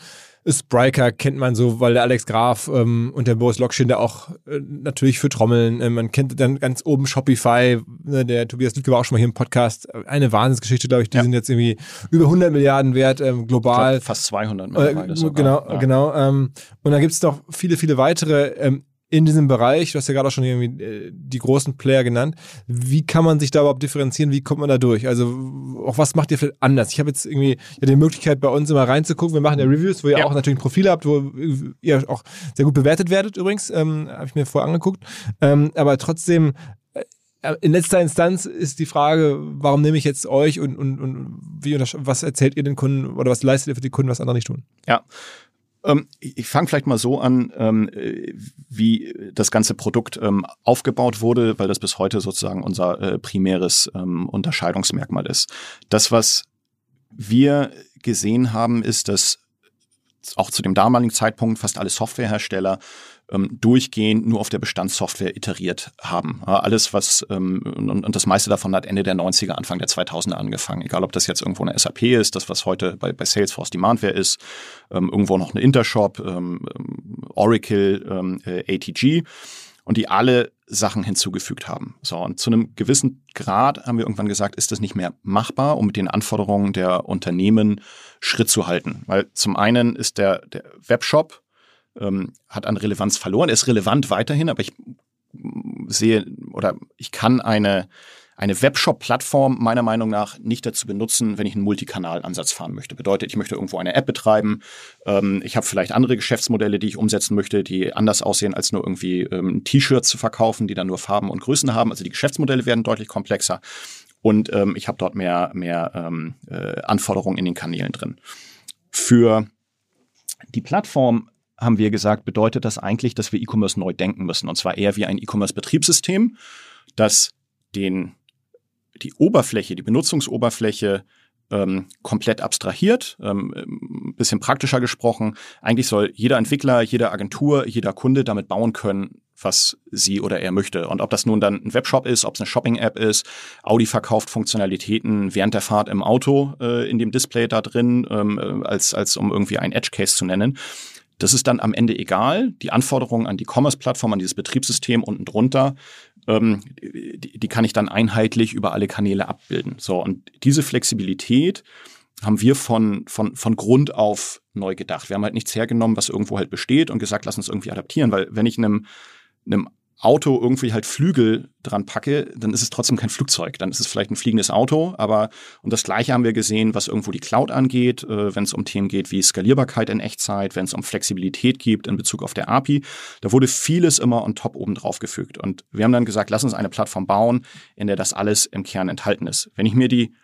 Spriker kennt man so, weil der Alex Graf ähm, und der Boris Lokschin da auch äh, natürlich für Trommeln. Äh, man kennt dann ganz oben Shopify, ne, der Tobias Lüdke war auch schon mal hier im Podcast. Eine Wahnsinnsgeschichte, glaube ich. Die ja. sind jetzt irgendwie über 100 Milliarden wert ähm, global. Glaub, fast 200 mittlerweile äh, Genau, ja. genau. Ähm, und dann gibt es noch viele, viele weitere ähm, in diesem Bereich, du hast ja gerade auch schon irgendwie äh, die großen Player genannt, wie kann man sich da überhaupt differenzieren, wie kommt man da durch? Also auch was macht ihr vielleicht anders? Ich habe jetzt irgendwie ja die Möglichkeit bei uns immer reinzugucken, wir machen ja Reviews, wo ihr ja. auch natürlich ein Profil habt, wo ihr auch sehr gut bewertet werdet übrigens, ähm, habe ich mir vorher angeguckt, ähm, aber trotzdem äh, in letzter Instanz ist die Frage, warum nehme ich jetzt euch und, und, und wie, was erzählt ihr den Kunden oder was leistet ihr für die Kunden, was andere nicht tun? Ja, ich fange vielleicht mal so an, ähm, wie das ganze Produkt ähm, aufgebaut wurde, weil das bis heute sozusagen unser äh, primäres ähm, Unterscheidungsmerkmal ist. Das, was wir gesehen haben, ist, dass auch zu dem damaligen Zeitpunkt fast alle Softwarehersteller ähm, durchgehend nur auf der Bestandssoftware iteriert haben. Ja, alles, was, ähm, und, und, das meiste davon hat Ende der 90er, Anfang der 2000er angefangen. Egal, ob das jetzt irgendwo eine SAP ist, das, was heute bei, bei Salesforce Demandware ist, ähm, irgendwo noch eine Intershop, ähm, Oracle, ähm, äh, ATG und die alle Sachen hinzugefügt haben. So, und zu einem gewissen Grad haben wir irgendwann gesagt, ist das nicht mehr machbar, um mit den Anforderungen der Unternehmen Schritt zu halten. Weil zum einen ist der, der Webshop ähm, hat an Relevanz verloren. Er ist relevant weiterhin, aber ich sehe oder ich kann eine, eine Webshop-Plattform meiner Meinung nach nicht dazu benutzen, wenn ich einen Multikanal-Ansatz fahren möchte. Bedeutet, ich möchte irgendwo eine App betreiben. Ähm, ich habe vielleicht andere Geschäftsmodelle, die ich umsetzen möchte, die anders aussehen, als nur irgendwie ähm, T-Shirts zu verkaufen, die dann nur Farben und Größen haben. Also die Geschäftsmodelle werden deutlich komplexer. Und ähm, ich habe dort mehr, mehr ähm, äh, Anforderungen in den Kanälen drin. Für die Plattform haben wir gesagt, bedeutet das eigentlich, dass wir E-Commerce neu denken müssen. Und zwar eher wie ein E-Commerce-Betriebssystem, das den, die Oberfläche, die Benutzungsoberfläche ähm, komplett abstrahiert, ähm, ein bisschen praktischer gesprochen. Eigentlich soll jeder Entwickler, jede Agentur, jeder Kunde damit bauen können, was sie oder er möchte. Und ob das nun dann ein Webshop ist, ob es eine Shopping-App ist, Audi verkauft Funktionalitäten während der Fahrt im Auto äh, in dem Display da drin, ähm, äh, als, als um irgendwie ein Edge-Case zu nennen. Das ist dann am Ende egal. Die Anforderungen an die Commerce-Plattform, an dieses Betriebssystem unten drunter, ähm, die, die kann ich dann einheitlich über alle Kanäle abbilden. So, und diese Flexibilität haben wir von, von, von Grund auf neu gedacht. Wir haben halt nichts hergenommen, was irgendwo halt besteht und gesagt, lass uns irgendwie adaptieren, weil wenn ich einem, einem Auto irgendwie halt Flügel dran packe, dann ist es trotzdem kein Flugzeug. Dann ist es vielleicht ein fliegendes Auto, aber und das gleiche haben wir gesehen, was irgendwo die Cloud angeht, äh, wenn es um Themen geht wie Skalierbarkeit in Echtzeit, wenn es um Flexibilität gibt in Bezug auf der API. Da wurde vieles immer on top oben drauf gefügt. Und wir haben dann gesagt, lass uns eine Plattform bauen, in der das alles im Kern enthalten ist. Wenn ich mir die,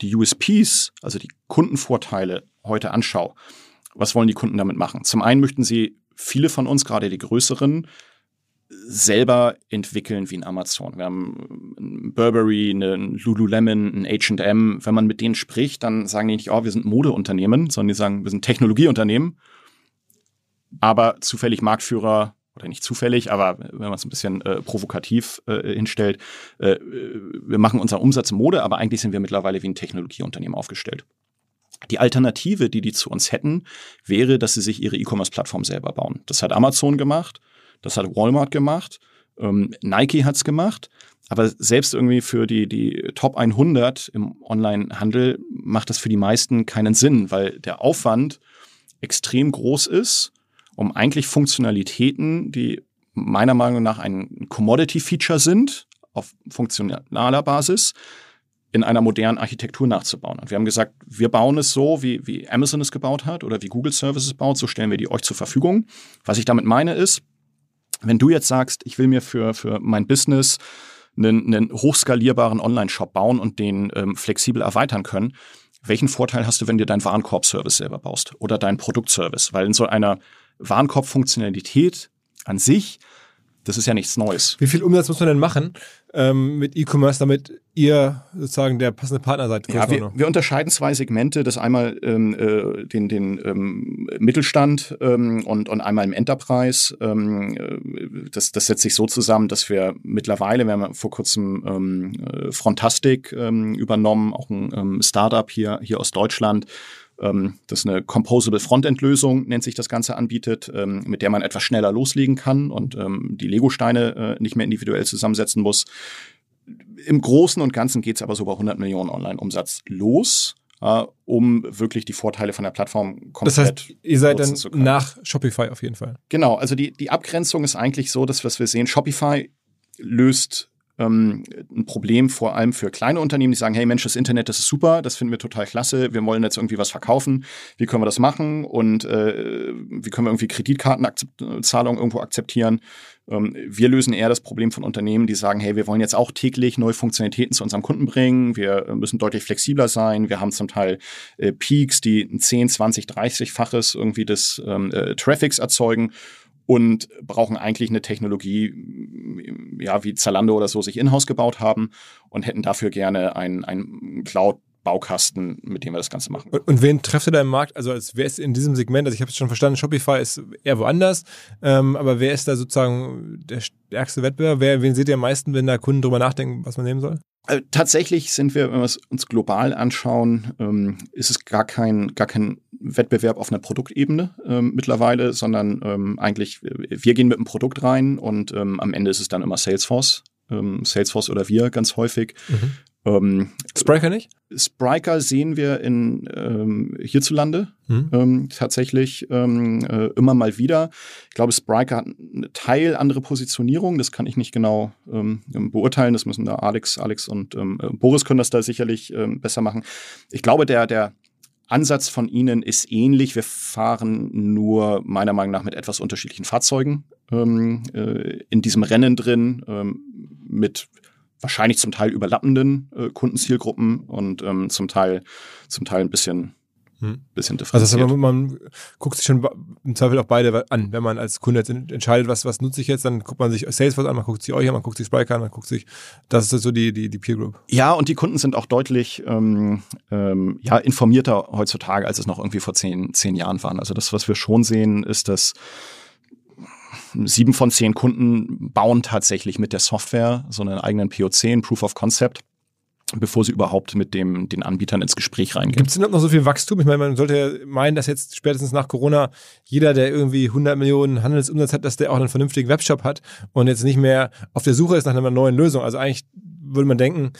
die USPs, also die Kundenvorteile heute anschaue, was wollen die Kunden damit machen? Zum einen möchten sie viele von uns, gerade die größeren, selber entwickeln wie ein Amazon. Wir haben ein Burberry, einen Lululemon, ein H&M. Wenn man mit denen spricht, dann sagen die nicht, oh, wir sind Modeunternehmen, sondern die sagen, wir sind Technologieunternehmen, aber zufällig Marktführer oder nicht zufällig, aber wenn man es ein bisschen äh, provokativ äh, hinstellt, äh, wir machen unseren Umsatz in Mode, aber eigentlich sind wir mittlerweile wie ein Technologieunternehmen aufgestellt. Die Alternative, die die zu uns hätten, wäre, dass sie sich ihre E-Commerce-Plattform selber bauen. Das hat Amazon gemacht. Das hat Walmart gemacht. Ähm, Nike hat's gemacht. Aber selbst irgendwie für die, die Top 100 im Online-Handel macht das für die meisten keinen Sinn, weil der Aufwand extrem groß ist, um eigentlich Funktionalitäten, die meiner Meinung nach ein Commodity-Feature sind, auf funktionaler Basis, in einer modernen Architektur nachzubauen. Und wir haben gesagt, wir bauen es so, wie, wie Amazon es gebaut hat oder wie Google Services baut, so stellen wir die euch zur Verfügung. Was ich damit meine ist, wenn du jetzt sagst, ich will mir für, für mein Business einen, einen hochskalierbaren Online-Shop bauen und den ähm, flexibel erweitern können, welchen Vorteil hast du, wenn du deinen Warenkorb-Service selber baust oder deinen Produktservice? Weil in so einer Warenkorb-Funktionalität an sich Das ist ja nichts Neues. Wie viel Umsatz muss man denn machen ähm, mit E-Commerce, damit ihr sozusagen der passende Partner seid? Ja, wir, wir, unterscheiden zwei Segmente. Das einmal ähm, äh, den, den ähm, Mittelstand ähm, und, und einmal im Enterprise. Ähm, äh, das, das setzt sich so zusammen, dass wir mittlerweile, wir haben vor kurzem ähm, äh, Frontastic übernommen, auch ein Startup hier, hier aus Deutschland, ähm, das eine Composable Frontend-Lösung, nennt sich das Ganze, anbietet, ähm, mit der man etwas schneller loslegen kann und ähm, die Lego-Steine äh, nicht mehr individuell zusammensetzen muss. Im Großen und Ganzen geht es aber so bei 100 Millionen Online-Umsatz los. Uh, um wirklich die Vorteile von der Plattform komplett Das heißt, ihr seid dann nach Shopify auf jeden Fall. Genau, also die, die Abgrenzung ist eigentlich so, dass was wir sehen, Shopify löst ähm, ein Problem vor allem für kleine Unternehmen, die sagen, hey Mensch, das Internet, das ist super, das finden wir total klasse, wir wollen jetzt irgendwie was verkaufen, wie können wir das machen? Und äh, wie können wir irgendwie Kreditkartenzahlungen irgendwo akzeptieren. Ähm, wir lösen eher das Problem von Unternehmen, die sagen, hey, wir wollen jetzt auch täglich neue Funktionalitäten zu unserem Kunden bringen, wir müssen deutlich flexibler sein, wir haben zum Teil äh, Peaks, die ein 10, 20, 30-faches irgendwie des ähm, äh, Traffics erzeugen und brauchen eigentlich eine Technologie, ja, wie Zalando oder so sich in-house gebaut haben und hätten dafür gerne ein, ein Cloud Baukasten, mit dem wir das Ganze machen. Und, und wen trefft ihr da im Markt? Also als wer ist in diesem Segment? Also ich habe es schon verstanden, Shopify ist eher woanders, ähm, aber wer ist da sozusagen der stärkste Wettbewerber? Wer, wen seht ihr am meisten, wenn da Kunden drüber nachdenken, was man nehmen soll? Also tatsächlich sind wir, wenn wir es uns global anschauen, ähm, ist es gar kein, gar kein Wettbewerb auf einer Produktebene ähm, mittlerweile, sondern ähm, eigentlich, wir gehen mit einem Produkt rein und ähm, am Ende ist es dann immer Salesforce. Ähm, Salesforce oder wir ganz häufig. Mhm. Ähm, Spriker nicht? Spriker sehen wir in ähm, hierzulande mhm. ähm, tatsächlich ähm, äh, immer mal wieder. Ich glaube, Spriker hat eine Teil andere Positionierung. Das kann ich nicht genau ähm, beurteilen. Das müssen da Alex, Alex und ähm, äh, Boris können das da sicherlich ähm, besser machen. Ich glaube, der der Ansatz von ihnen ist ähnlich. Wir fahren nur meiner Meinung nach mit etwas unterschiedlichen Fahrzeugen ähm, äh, in diesem Rennen drin ähm, mit wahrscheinlich zum Teil überlappenden äh, Kundenzielgruppen und ähm, zum Teil zum Teil ein bisschen hm. bisschen differenziert. Also man, man guckt sich schon im Zweifel auch beide an. Wenn man als Kunde jetzt entscheidet, was, was nutze ich jetzt, dann guckt man sich Salesforce an, man guckt sich euch an, man guckt sich Spriker an, man guckt sich, das ist so die, die, die Peer Group. Ja, und die Kunden sind auch deutlich ähm, ähm, ja, informierter heutzutage, als es noch irgendwie vor zehn, zehn Jahren waren. Also das, was wir schon sehen, ist, dass sieben von zehn Kunden bauen tatsächlich mit der Software so einen eigenen POC, ein Proof of Concept bevor sie überhaupt mit dem, den Anbietern ins Gespräch reingehen. Gibt es denn noch so viel Wachstum? Ich meine, man sollte ja meinen, dass jetzt spätestens nach Corona jeder, der irgendwie 100 Millionen Handelsumsatz hat, dass der auch einen vernünftigen Webshop hat und jetzt nicht mehr auf der Suche ist nach einer neuen Lösung. Also eigentlich würde man denken,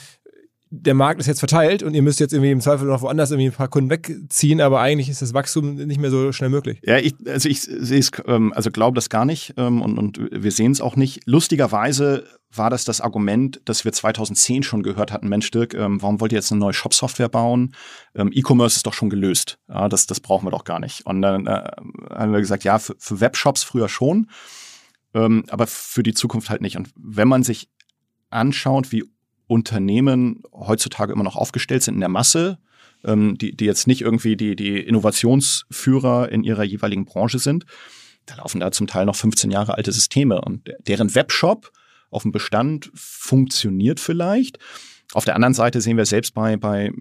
der Markt ist jetzt verteilt und ihr müsst jetzt irgendwie im Zweifel noch woanders irgendwie ein paar Kunden wegziehen, aber eigentlich ist das Wachstum nicht mehr so schnell möglich. Ja, ich, also ich sehe es, ähm, also glaube das gar nicht ähm, und, und wir sehen es auch nicht. Lustigerweise war das das Argument, das wir 2010 schon gehört hatten, Mensch Dirk, ähm, warum wollt ihr jetzt eine neue Shop-Software bauen? E-Commerce ist doch schon gelöst. Das, das brauchen wir doch gar nicht. Und dann äh, haben wir gesagt, ja, für, für Webshops früher schon, aber für die Zukunft halt nicht. Und wenn man sich anschaut, wie Unternehmen heutzutage immer noch aufgestellt sind in der Masse, ähm, die, die jetzt nicht irgendwie die, die Innovationsführer in ihrer jeweiligen Branche sind. Da laufen da zum Teil noch 15 Jahre alte Systeme und deren Webshop auf dem Bestand funktioniert vielleicht. Auf der anderen Seite sehen wir selbst bei, bei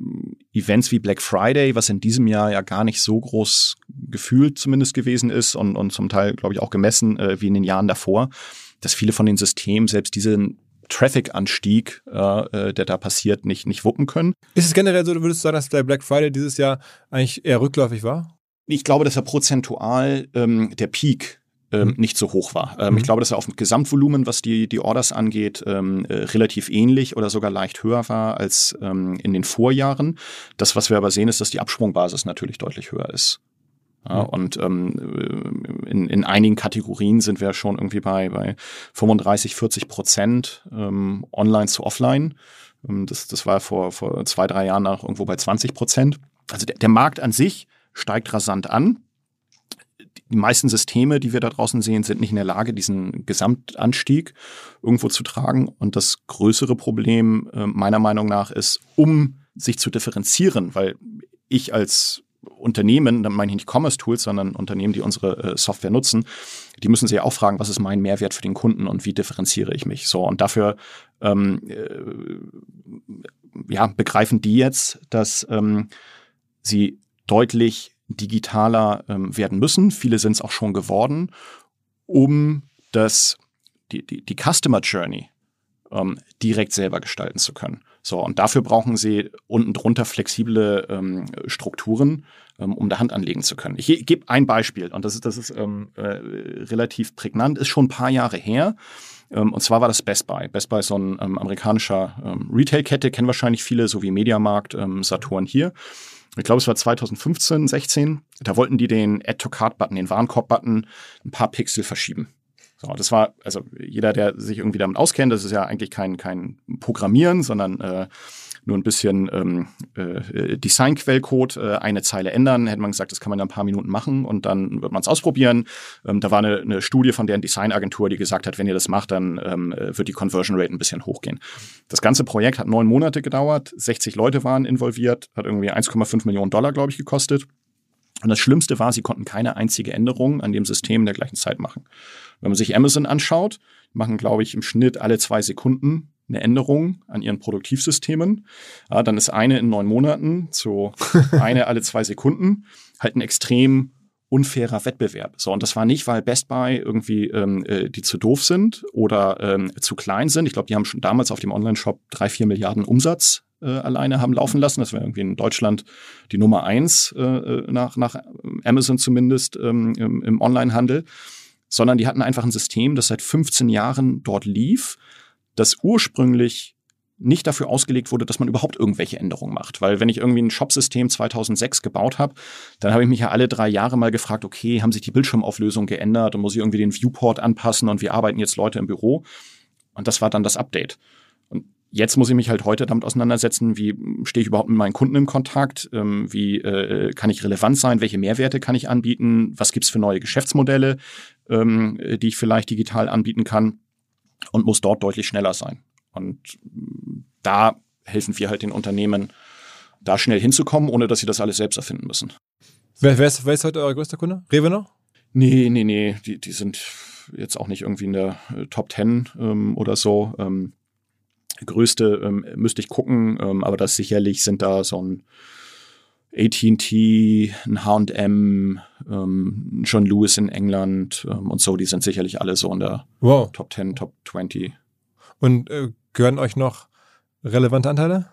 Events wie Black Friday, was in diesem Jahr ja gar nicht so groß gefühlt zumindest gewesen ist und, und zum Teil, glaube ich, auch gemessen äh, wie in den Jahren davor, dass viele von den Systemen selbst diesen Traffic-Anstieg, äh, der da passiert, nicht, nicht wuppen können. Ist es generell so, du würdest sagen, dass der Black Friday dieses Jahr eigentlich eher rückläufig war? Ich glaube, dass er prozentual ähm, der Peak ähm, mhm. nicht so hoch war. Ähm, mhm. Ich glaube, dass er auf dem Gesamtvolumen, was die, die Orders angeht, ähm, äh, relativ ähnlich oder sogar leicht höher war als ähm, in den Vorjahren. Das, was wir aber sehen, ist, dass die Absprungbasis natürlich deutlich höher ist. Ja, und ähm, in, in einigen Kategorien sind wir schon irgendwie bei, bei 35, 40 Prozent ähm, online zu offline. Ähm, das, das war vor, vor zwei, drei Jahren noch irgendwo bei 20 Prozent. Also der, der Markt an sich steigt rasant an. Die meisten Systeme, die wir da draußen sehen, sind nicht in der Lage, diesen Gesamtanstieg irgendwo zu tragen. Und das größere Problem äh, meiner Meinung nach ist, um sich zu differenzieren, weil ich als Unternehmen, dann meine ich nicht Commerce-Tools, sondern Unternehmen, die unsere äh, Software nutzen, die müssen sich auch fragen, was ist mein Mehrwert für den Kunden und wie differenziere ich mich. So, und dafür ähm, äh, ja, begreifen die jetzt, dass ähm, sie deutlich digitaler ähm, werden müssen. Viele sind es auch schon geworden, um das, die, die, die Customer Journey ähm, direkt selber gestalten zu können. So, und dafür brauchen sie unten drunter flexible ähm, Strukturen, ähm, um da Hand anlegen zu können. Ich gebe ein Beispiel, und das ist, das ist ähm, äh, relativ prägnant, ist schon ein paar Jahre her. Ähm, und zwar war das Best Buy. Best Buy ist so ein ähm, amerikanischer ähm, Retail-Kette, kennen wahrscheinlich viele, so wie Mediamarkt, Saturn hier. Ich glaube, es war 2015, 16. Da wollten die den Add-to-Card-Button, den Warenkorb-Button, ein paar Pixel verschieben. So, das war, also jeder, der sich irgendwie damit auskennt, das ist ja eigentlich kein, kein Programmieren, sondern äh, nur ein bisschen ähm, äh, Design-Quellcode, äh, eine Zeile ändern. Hätte man gesagt, das kann man in ein paar Minuten machen und dann wird man es ausprobieren. Ähm, da war eine, eine Studie von deren Designagentur, die gesagt hat, wenn ihr das macht, dann ähm, wird die Conversion Rate ein bisschen hochgehen. Das ganze Projekt hat neun Monate gedauert, 60 Leute waren involviert, hat irgendwie 1,5 Millionen Dollar, glaube ich, gekostet. Und das Schlimmste war, sie konnten keine einzige Änderung an dem System in der gleichen Zeit machen. Wenn man sich Amazon anschaut, machen, glaube ich, im Schnitt alle zwei Sekunden eine Änderung an ihren Produktivsystemen. Ja, dann ist eine in neun Monaten zu eine alle zwei Sekunden halt ein extrem unfairer Wettbewerb. So, und das war nicht, weil Best Buy irgendwie ähm, äh, die zu doof sind oder ähm, zu klein sind. Ich glaube, die haben schon damals auf dem Online-Shop drei, vier Milliarden Umsatz äh, alleine haben laufen lassen. Das wäre irgendwie in Deutschland die Nummer eins äh, äh nach, nach Amazon zumindest ähm, im, im Online-Handel sondern die hatten einfach ein System, das seit 15 Jahren dort lief, das ursprünglich nicht dafür ausgelegt wurde, dass man überhaupt irgendwelche Änderungen macht. Weil wenn ich irgendwie ein Shopsystem 2006 gebaut habe, dann habe ich mich ja alle drei Jahre mal gefragt, okay, haben sich die Bildschirmauflösung geändert und muss ich irgendwie den Viewport anpassen und wie arbeiten jetzt Leute im Büro? Und das war dann das Update. Jetzt muss ich mich halt heute damit auseinandersetzen, wie stehe ich überhaupt mit meinen Kunden im Kontakt, ähm, wie äh, kann ich relevant sein, welche Mehrwerte kann ich anbieten, was gibt's für neue Geschäftsmodelle, ähm, die ich vielleicht digital anbieten kann und muss dort deutlich schneller sein. Und mm, da helfen wir halt den Unternehmen, da schnell hinzukommen, ohne dass sie das alles selbst erfinden müssen. Wer, wer, ist, wer ist heute euer größter Kunde? Rewe noch? Nee, nee, nee, die, die sind jetzt auch nicht irgendwie in der äh, Top 10 ähm, oder so. Ähm, größte ähm, müsste ich gucken, ähm, aber das sicherlich sind da so ein AT&T, ein H&M, ähm, John Lewis in England ähm, und so, die sind sicherlich alle so in der wow. Top 10, Top 20. Und äh, gehören euch noch relevante Anteile?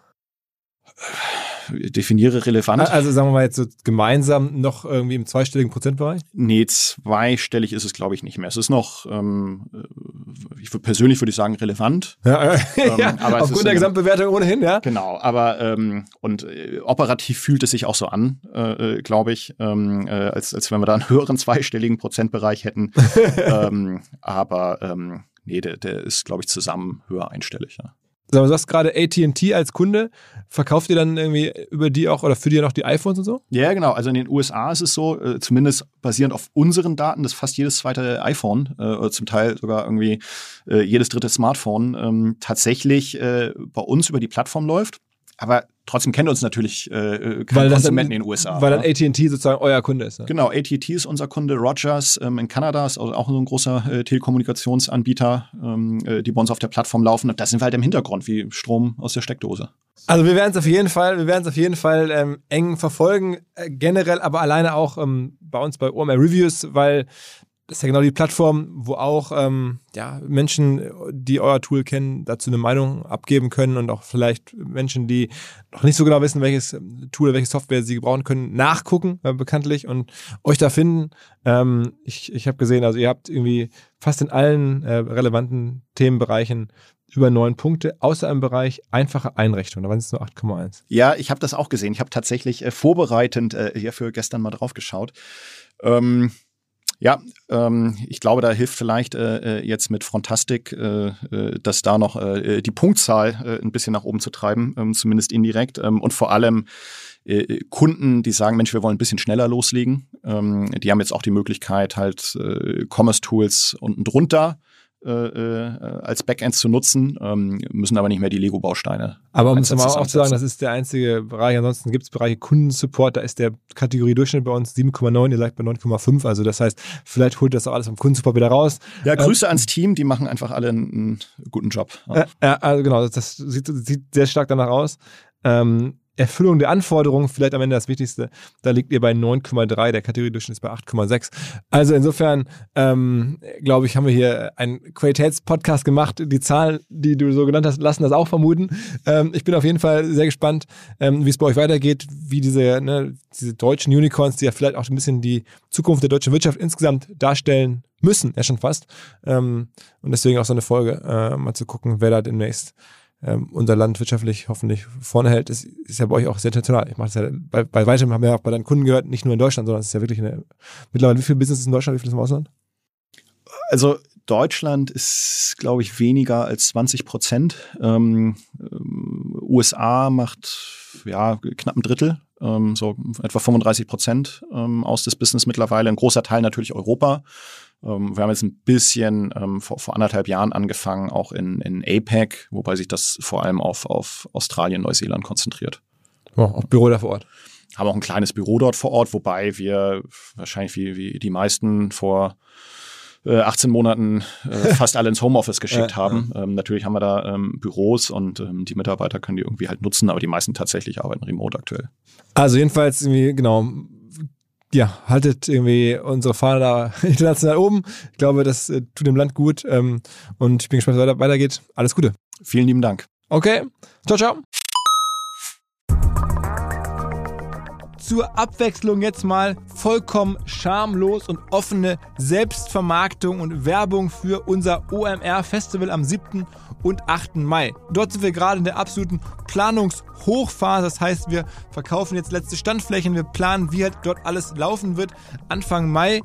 Definiere relevant. Also sagen wir mal jetzt so gemeinsam noch irgendwie im zweistelligen Prozentbereich? Nee, zweistellig ist es glaube ich nicht mehr. Es ist noch, ähm, äh, ich persönlich würde ich sagen, relevant. Ja, äh, ähm, ja aber aufgrund der Gesamtbewertung ohnehin, ja. Genau, aber ähm, und äh, operativ fühlt es sich auch so an, äh, äh glaube ich, ähm, äh, als, als wenn wir da einen höheren zweistelligen Prozentbereich hätten. ähm, aber ähm, nee, der, der ist, glaube ich, zusammen höher einstellig, ja. Sag mal, du hast gerade AT&T als Kunde. Verkauft ihr dann irgendwie über die auch oder für die noch die iPhones und so? Ja, genau. Also in den USA ist es so, äh, zumindest basierend auf unseren Daten, dass fast jedes zweite iPhone äh, oder zum Teil sogar irgendwie äh, jedes dritte Smartphone ähm, tatsächlich äh, bei uns über die Plattform läuft. Aber trotzdem kennt uns natürlich äh, keine Konsumenten in den USA. Weil dann AT&T sozusagen euer Kunde ist. Ne? Genau, AT&T ist unser Kunde. Rogers ähm, in Kanada ist auch so ein großer äh, Telekommunikationsanbieter, ähm, äh, die bei uns auf der Plattform laufen. Und das sind wir halt im Hintergrund, wie Strom aus der Steckdose. Also wir werden es auf jeden Fall, wir werden es auf jeden Fall ähm, eng verfolgen, äh, generell, aber alleine auch ähm, bei uns bei OMR Reviews, weil das ist ja genau die Plattform, wo auch ähm, ja, Menschen, die euer Tool kennen, dazu eine Meinung abgeben können und auch vielleicht Menschen, die noch nicht so genau wissen, welches Tool, welche Software sie gebrauchen können, nachgucken, äh, bekanntlich, und euch da finden. Ähm, ich ich habe gesehen, also ihr habt irgendwie fast in allen äh, relevanten Themenbereichen über neun Punkte, außer im Bereich einfache Einrichtung. Da waren es nur 8,1. Ja, ich habe das auch gesehen. Ich habe tatsächlich äh, vorbereitend äh, hierfür gestern mal drauf geschaut. Ähm ja, ähm, ich glaube, da hilft vielleicht äh, äh, jetzt mit Frontastic, äh, äh, dass da noch äh, die Punktzahl äh, ein bisschen nach oben zu treiben, ähm, zumindest indirekt. Ähm, und vor allem äh, Kunden, die sagen, Mensch, wir wollen ein bisschen schneller loslegen. Ähm, die haben jetzt auch die Möglichkeit, halt äh, Commerce-Tools unten drunter äh, äh, als Backends zu nutzen, ähm, müssen aber nicht mehr die Lego-Bausteine. Aber um es mal auch zu sagen, das ist der einzige Bereich. Ansonsten gibt es Bereiche Kundensupport, da ist der Kategorie Durchschnitt bei uns 7,9, ihr seid bei 9,5. Also das heißt, vielleicht holt das auch alles vom Kundensupport wieder raus. Ja, Grüße ähm, ans Team, die machen einfach alle einen, einen guten Job. Ja. Äh, also genau, das, das sieht, sieht, sehr stark danach aus. Ähm, Erfüllung der Anforderungen, vielleicht am Ende das Wichtigste, da liegt ihr bei 9,3, der Kategoriedurchschnitt ist bei 8,6. Also insofern, ähm, glaube ich, haben wir hier einen Qualitätspodcast gemacht. Die Zahlen, die du so genannt hast, lassen das auch vermuten. Ähm, ich bin auf jeden Fall sehr gespannt, ähm, wie es bei euch weitergeht, wie diese, ne, diese deutschen Unicorns, die ja vielleicht auch ein bisschen die Zukunft der deutschen Wirtschaft insgesamt darstellen müssen, ja schon fast. Ähm, und deswegen auch so eine Folge, äh, mal zu gucken, wer da demnächst ähm, unser Land wirtschaftlich hoffentlich vorne hält, ist, ist ja bei euch auch sehr international. Ich mache das ja bei, bei weitem, haben wir ja auch bei deinen Kunden gehört, nicht nur in Deutschland, sondern es ist ja wirklich eine, mittlerweile, wie viel Business ist in Deutschland, wie viel ist im Ausland? Also Deutschland ist, glaube ich, weniger als 20 Prozent. Ähm, ähm USA macht ja knapp ein Drittel, ähm, so etwa 35 Prozent ähm, aus des Business mittlerweile. Ein großer Teil natürlich Europa. Ähm, wir haben jetzt ein bisschen ähm, vor, vor anderthalb Jahren angefangen, auch in, in APEC, wobei sich das vor allem auf, auf Australien, Neuseeland konzentriert. Oh, auch Büro da vor Ort. Haben auch ein kleines Büro dort vor Ort, wobei wir wahrscheinlich wie, wie die meisten vor 18 äh, Monaten äh, fast alle ins Homeoffice geschickt haben. Ähm, natürlich haben wir da ähm, Büros und ähm, die Mitarbeiter können die irgendwie halt nutzen, aber die meisten tatsächlich arbeiten remote aktuell. Also jedenfalls irgendwie, genau, ja, haltet irgendwie unsere Fahne da international oben. Ich glaube, das äh, tut dem Land gut. Ähm, und ich bin gespannt, was weitergeht. Alles Gute. Vielen lieben Dank. Okay. Ciao, ciao. zur Abwechslung jetzt mal vollkommen schamlos und offene Selbstvermarktung und Werbung für unser OMR Festival am 7. und 8. Mai. Dort sind wir gerade in der absoluten Planungshochphase. Das heißt, wir verkaufen jetzt letzte Standflächen, wir planen, wie halt dort alles laufen wird Anfang Mai.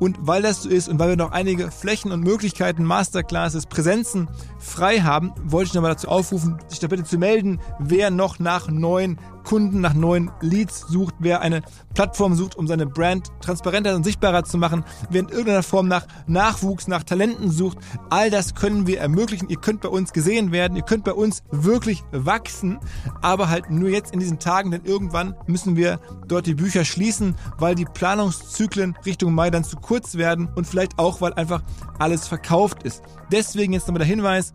Und weil das so ist und weil wir noch einige Flächen und Möglichkeiten, Masterclasses, Präsenzen frei haben, wollte ich nochmal dazu aufrufen, sich da bitte zu melden, wer noch nach neuen Kunden, nach neuen Leads sucht, wer eine Plattform sucht, um seine Brand transparenter und sichtbarer zu machen, wer in irgendeiner Form nach Nachwuchs, nach Talenten sucht. All das können wir ermöglichen. Ihr könnt bei uns gesehen werden, ihr könnt bei uns wirklich wachsen, aber halt nur jetzt in diesen Tagen, denn irgendwann müssen wir dort die Bücher schließen, weil die Planungszyklen Richtung Mai dann zu kurz werden und vielleicht auch, weil einfach alles verkauft ist. Deswegen jetzt nochmal der Hinweis,